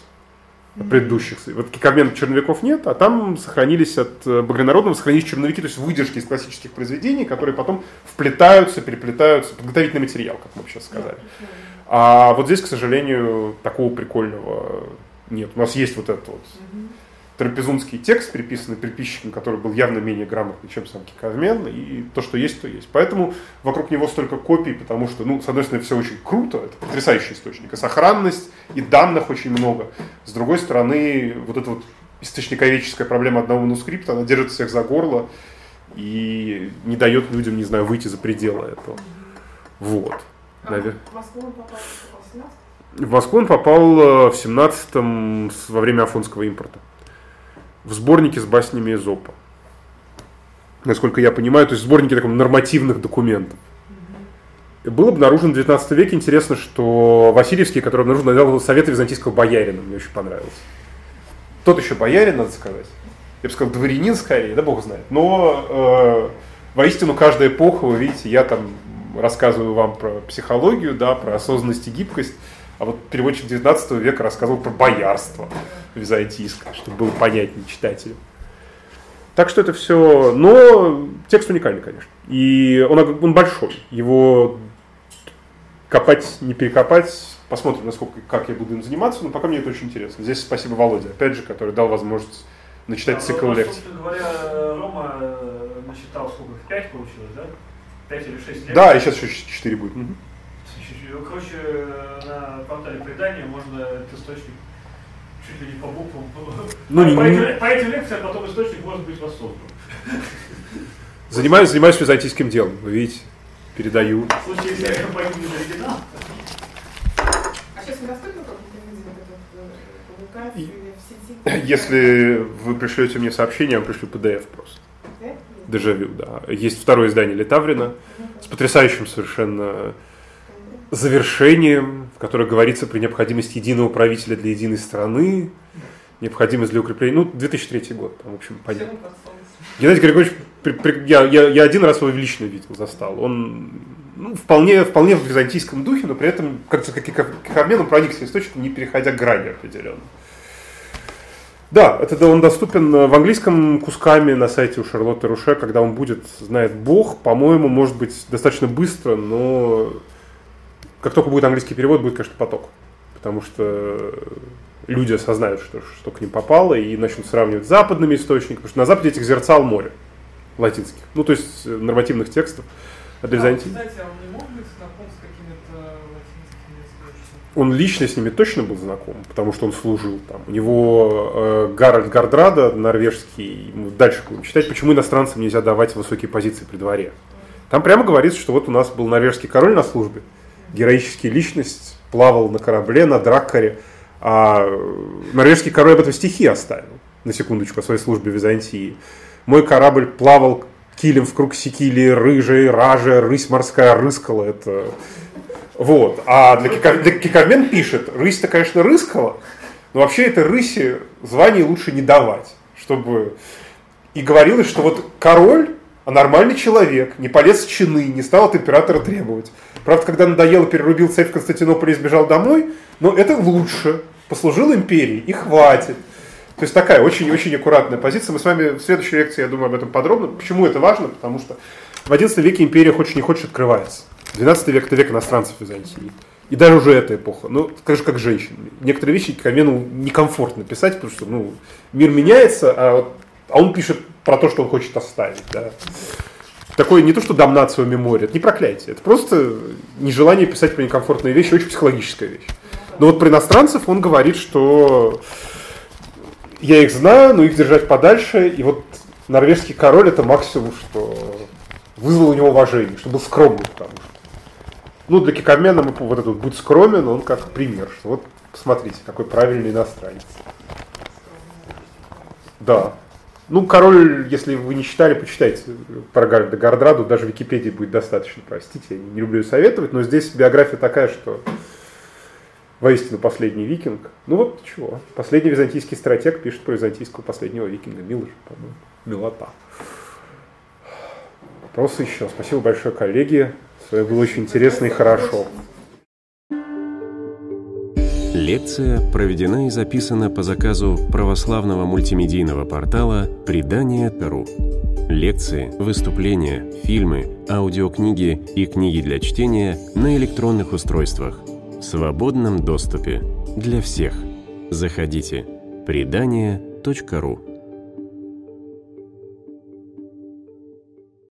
предыдущих. Вот Кикамен черновиков нет, а там сохранились от Багрянародного сохранились черновики, то есть выдержки из классических произведений, которые потом вплетаются, переплетаются, подготовительный материал, как мы сейчас сказали. А вот здесь, к сожалению, такого прикольного нет. У нас есть вот этот вот трапезунский текст, приписанный приписчиком, который был явно менее грамотный, чем сам Кикавмен, и то, что есть, то есть. Поэтому вокруг него столько копий, потому что, ну, с одной стороны, все очень круто, это потрясающий источник, и сохранность, и данных очень много. С другой стороны, вот эта вот источниковедческая проблема одного манускрипта, она держит всех за горло и не дает людям, не знаю, выйти за пределы этого. Вот. Навер- В Москву он попал в 18 В Москву он попал э, в 17-м с- во время афонского импорта. В сборнике с баснями Эзопа. Насколько я понимаю, то есть сборники таких нормативных документов. Был обнаружен в 19 веке. Интересно, что Васильевский, который обнаружен, назвал Совета Византийского боярина. Мне очень понравился. Тот еще боярин, надо сказать. Я бы сказал, дворянин скорее, да бог знает. Но э, воистину каждая эпоха, вы видите, я там рассказываю вам про психологию, да, про осознанность и гибкость. А вот переводчик 19 века рассказывал про боярство византийское, чтобы было понятнее читателю. Так что это все... Но текст уникальный, конечно. И он, он большой. Его копать, не перекопать. Посмотрим, насколько, как я буду им заниматься. Но пока мне это очень интересно. Здесь спасибо Володе, опять же, который дал возможность начитать Там, цикл ну, лекций. Собственно говоря, Рома э, насчитал сколько? В 5 получилось, да? 5 или 6 лет? Да, и сейчас еще 4 будет. Чуть-чуть. Короче, на портале предания можно этот источник чуть ли не по буквам. Ну, по, не- не- этим, по этим лекциям потом источник может быть воссоздан. Занимаюсь, занимаюсь византийским делом. Вы видите, передаю. В случае, если я погибнет оригинал. А сейчас эта вот, э, публикация в сети? Если вы пришлете мне сообщение, я вам пришлю PDF просто. Дежавю, да. Есть второе издание Летаврина с потрясающим совершенно завершением, в которое говорится про необходимость единого правителя для единой страны, необходимость для укрепления. Ну, 2003 год, в общем, понятно. Геннадий Григорьевич, при- при- я, я, я один раз его лично видел, застал. Он ну, вполне, вполне в византийском духе, но при этом, кажется, как и к к обмену проникся источником, не переходя грани определенно. Да, это он доступен э, в английском кусками на сайте у Шарлотты Руше, когда он будет, знает Бог, по-моему, может быть достаточно быстро, но как только будет английский перевод, будет, конечно, поток. Потому что люди осознают, что, что к ним попало, и начнут сравнивать с западными источниками, потому что на Западе этих зерцал море латинских, ну, то есть э, нормативных текстов. А для А, Византии Кстати, а он не мог быть с какими-то латинскими источниками? Он лично с ними точно был знаком, потому что он служил там. У него э, Гарольд Гардрада, норвежский, дальше будем читать, почему иностранцам нельзя давать высокие позиции при дворе. Там прямо говорится, что вот у нас был норвежский король на службе, героическая личность, плавал на корабле, на драккаре, а норвежский король об этом стихи оставил, на секундочку, о своей службе в Византии. Мой корабль плавал килем в круг секили, рыжий, ража, рысь морская, рыскала. Это... Вот. А для, Кика... для Кикармен пишет, рысь-то, конечно, рыскала, но вообще это рыси звание лучше не давать, чтобы... И говорилось, что вот король, а нормальный человек, не полез в чины, не стал от императора требовать. Правда, когда надоело, перерубил цепь в Константинополе и сбежал домой, но это лучше. Послужил империи и хватит. То есть такая очень-очень аккуратная позиция. Мы с вами в следующей лекции, я думаю, об этом подробно. Почему это важно? Потому что в XI веке империя хочешь не хочешь открывается. 12 век это век иностранцев Византии. И даже уже эта эпоха. Ну, же, как женщин. Некоторые вещи Камену некомфортно писать, потому что ну, мир меняется, а, вот, а он пишет про то, что он хочет оставить. Да. Такое не то, что дамнацию мемори, это не проклятие. Это просто нежелание писать про некомфортные вещи, очень психологическая вещь. Но вот про иностранцев он говорит, что я их знаю, но их держать подальше. И вот норвежский король это максимум, что вызвал у него уважение, что был скромный, потому что. Ну, для Кикамена мы вот этот «будь скромен», он как пример, что вот посмотрите, какой правильный иностранец. Да. Ну, король, если вы не читали, почитайте про Гальда Гардраду, даже Википедии будет достаточно, простите, я не люблю советовать, но здесь биография такая, что воистину последний викинг. Ну вот чего. Последний византийский стратег пишет про византийского последнего викинга. Мило же, по-моему. Милота. Вопросы еще. Спасибо большое, коллеги. Это было очень интересно и хорошо. Лекция проведена и записана по заказу православного мультимедийного портала «Предание.ру». Лекции, выступления, фильмы, аудиокниги и книги для чтения на электронных устройствах – в свободном доступе для всех. Заходите. Предание.ру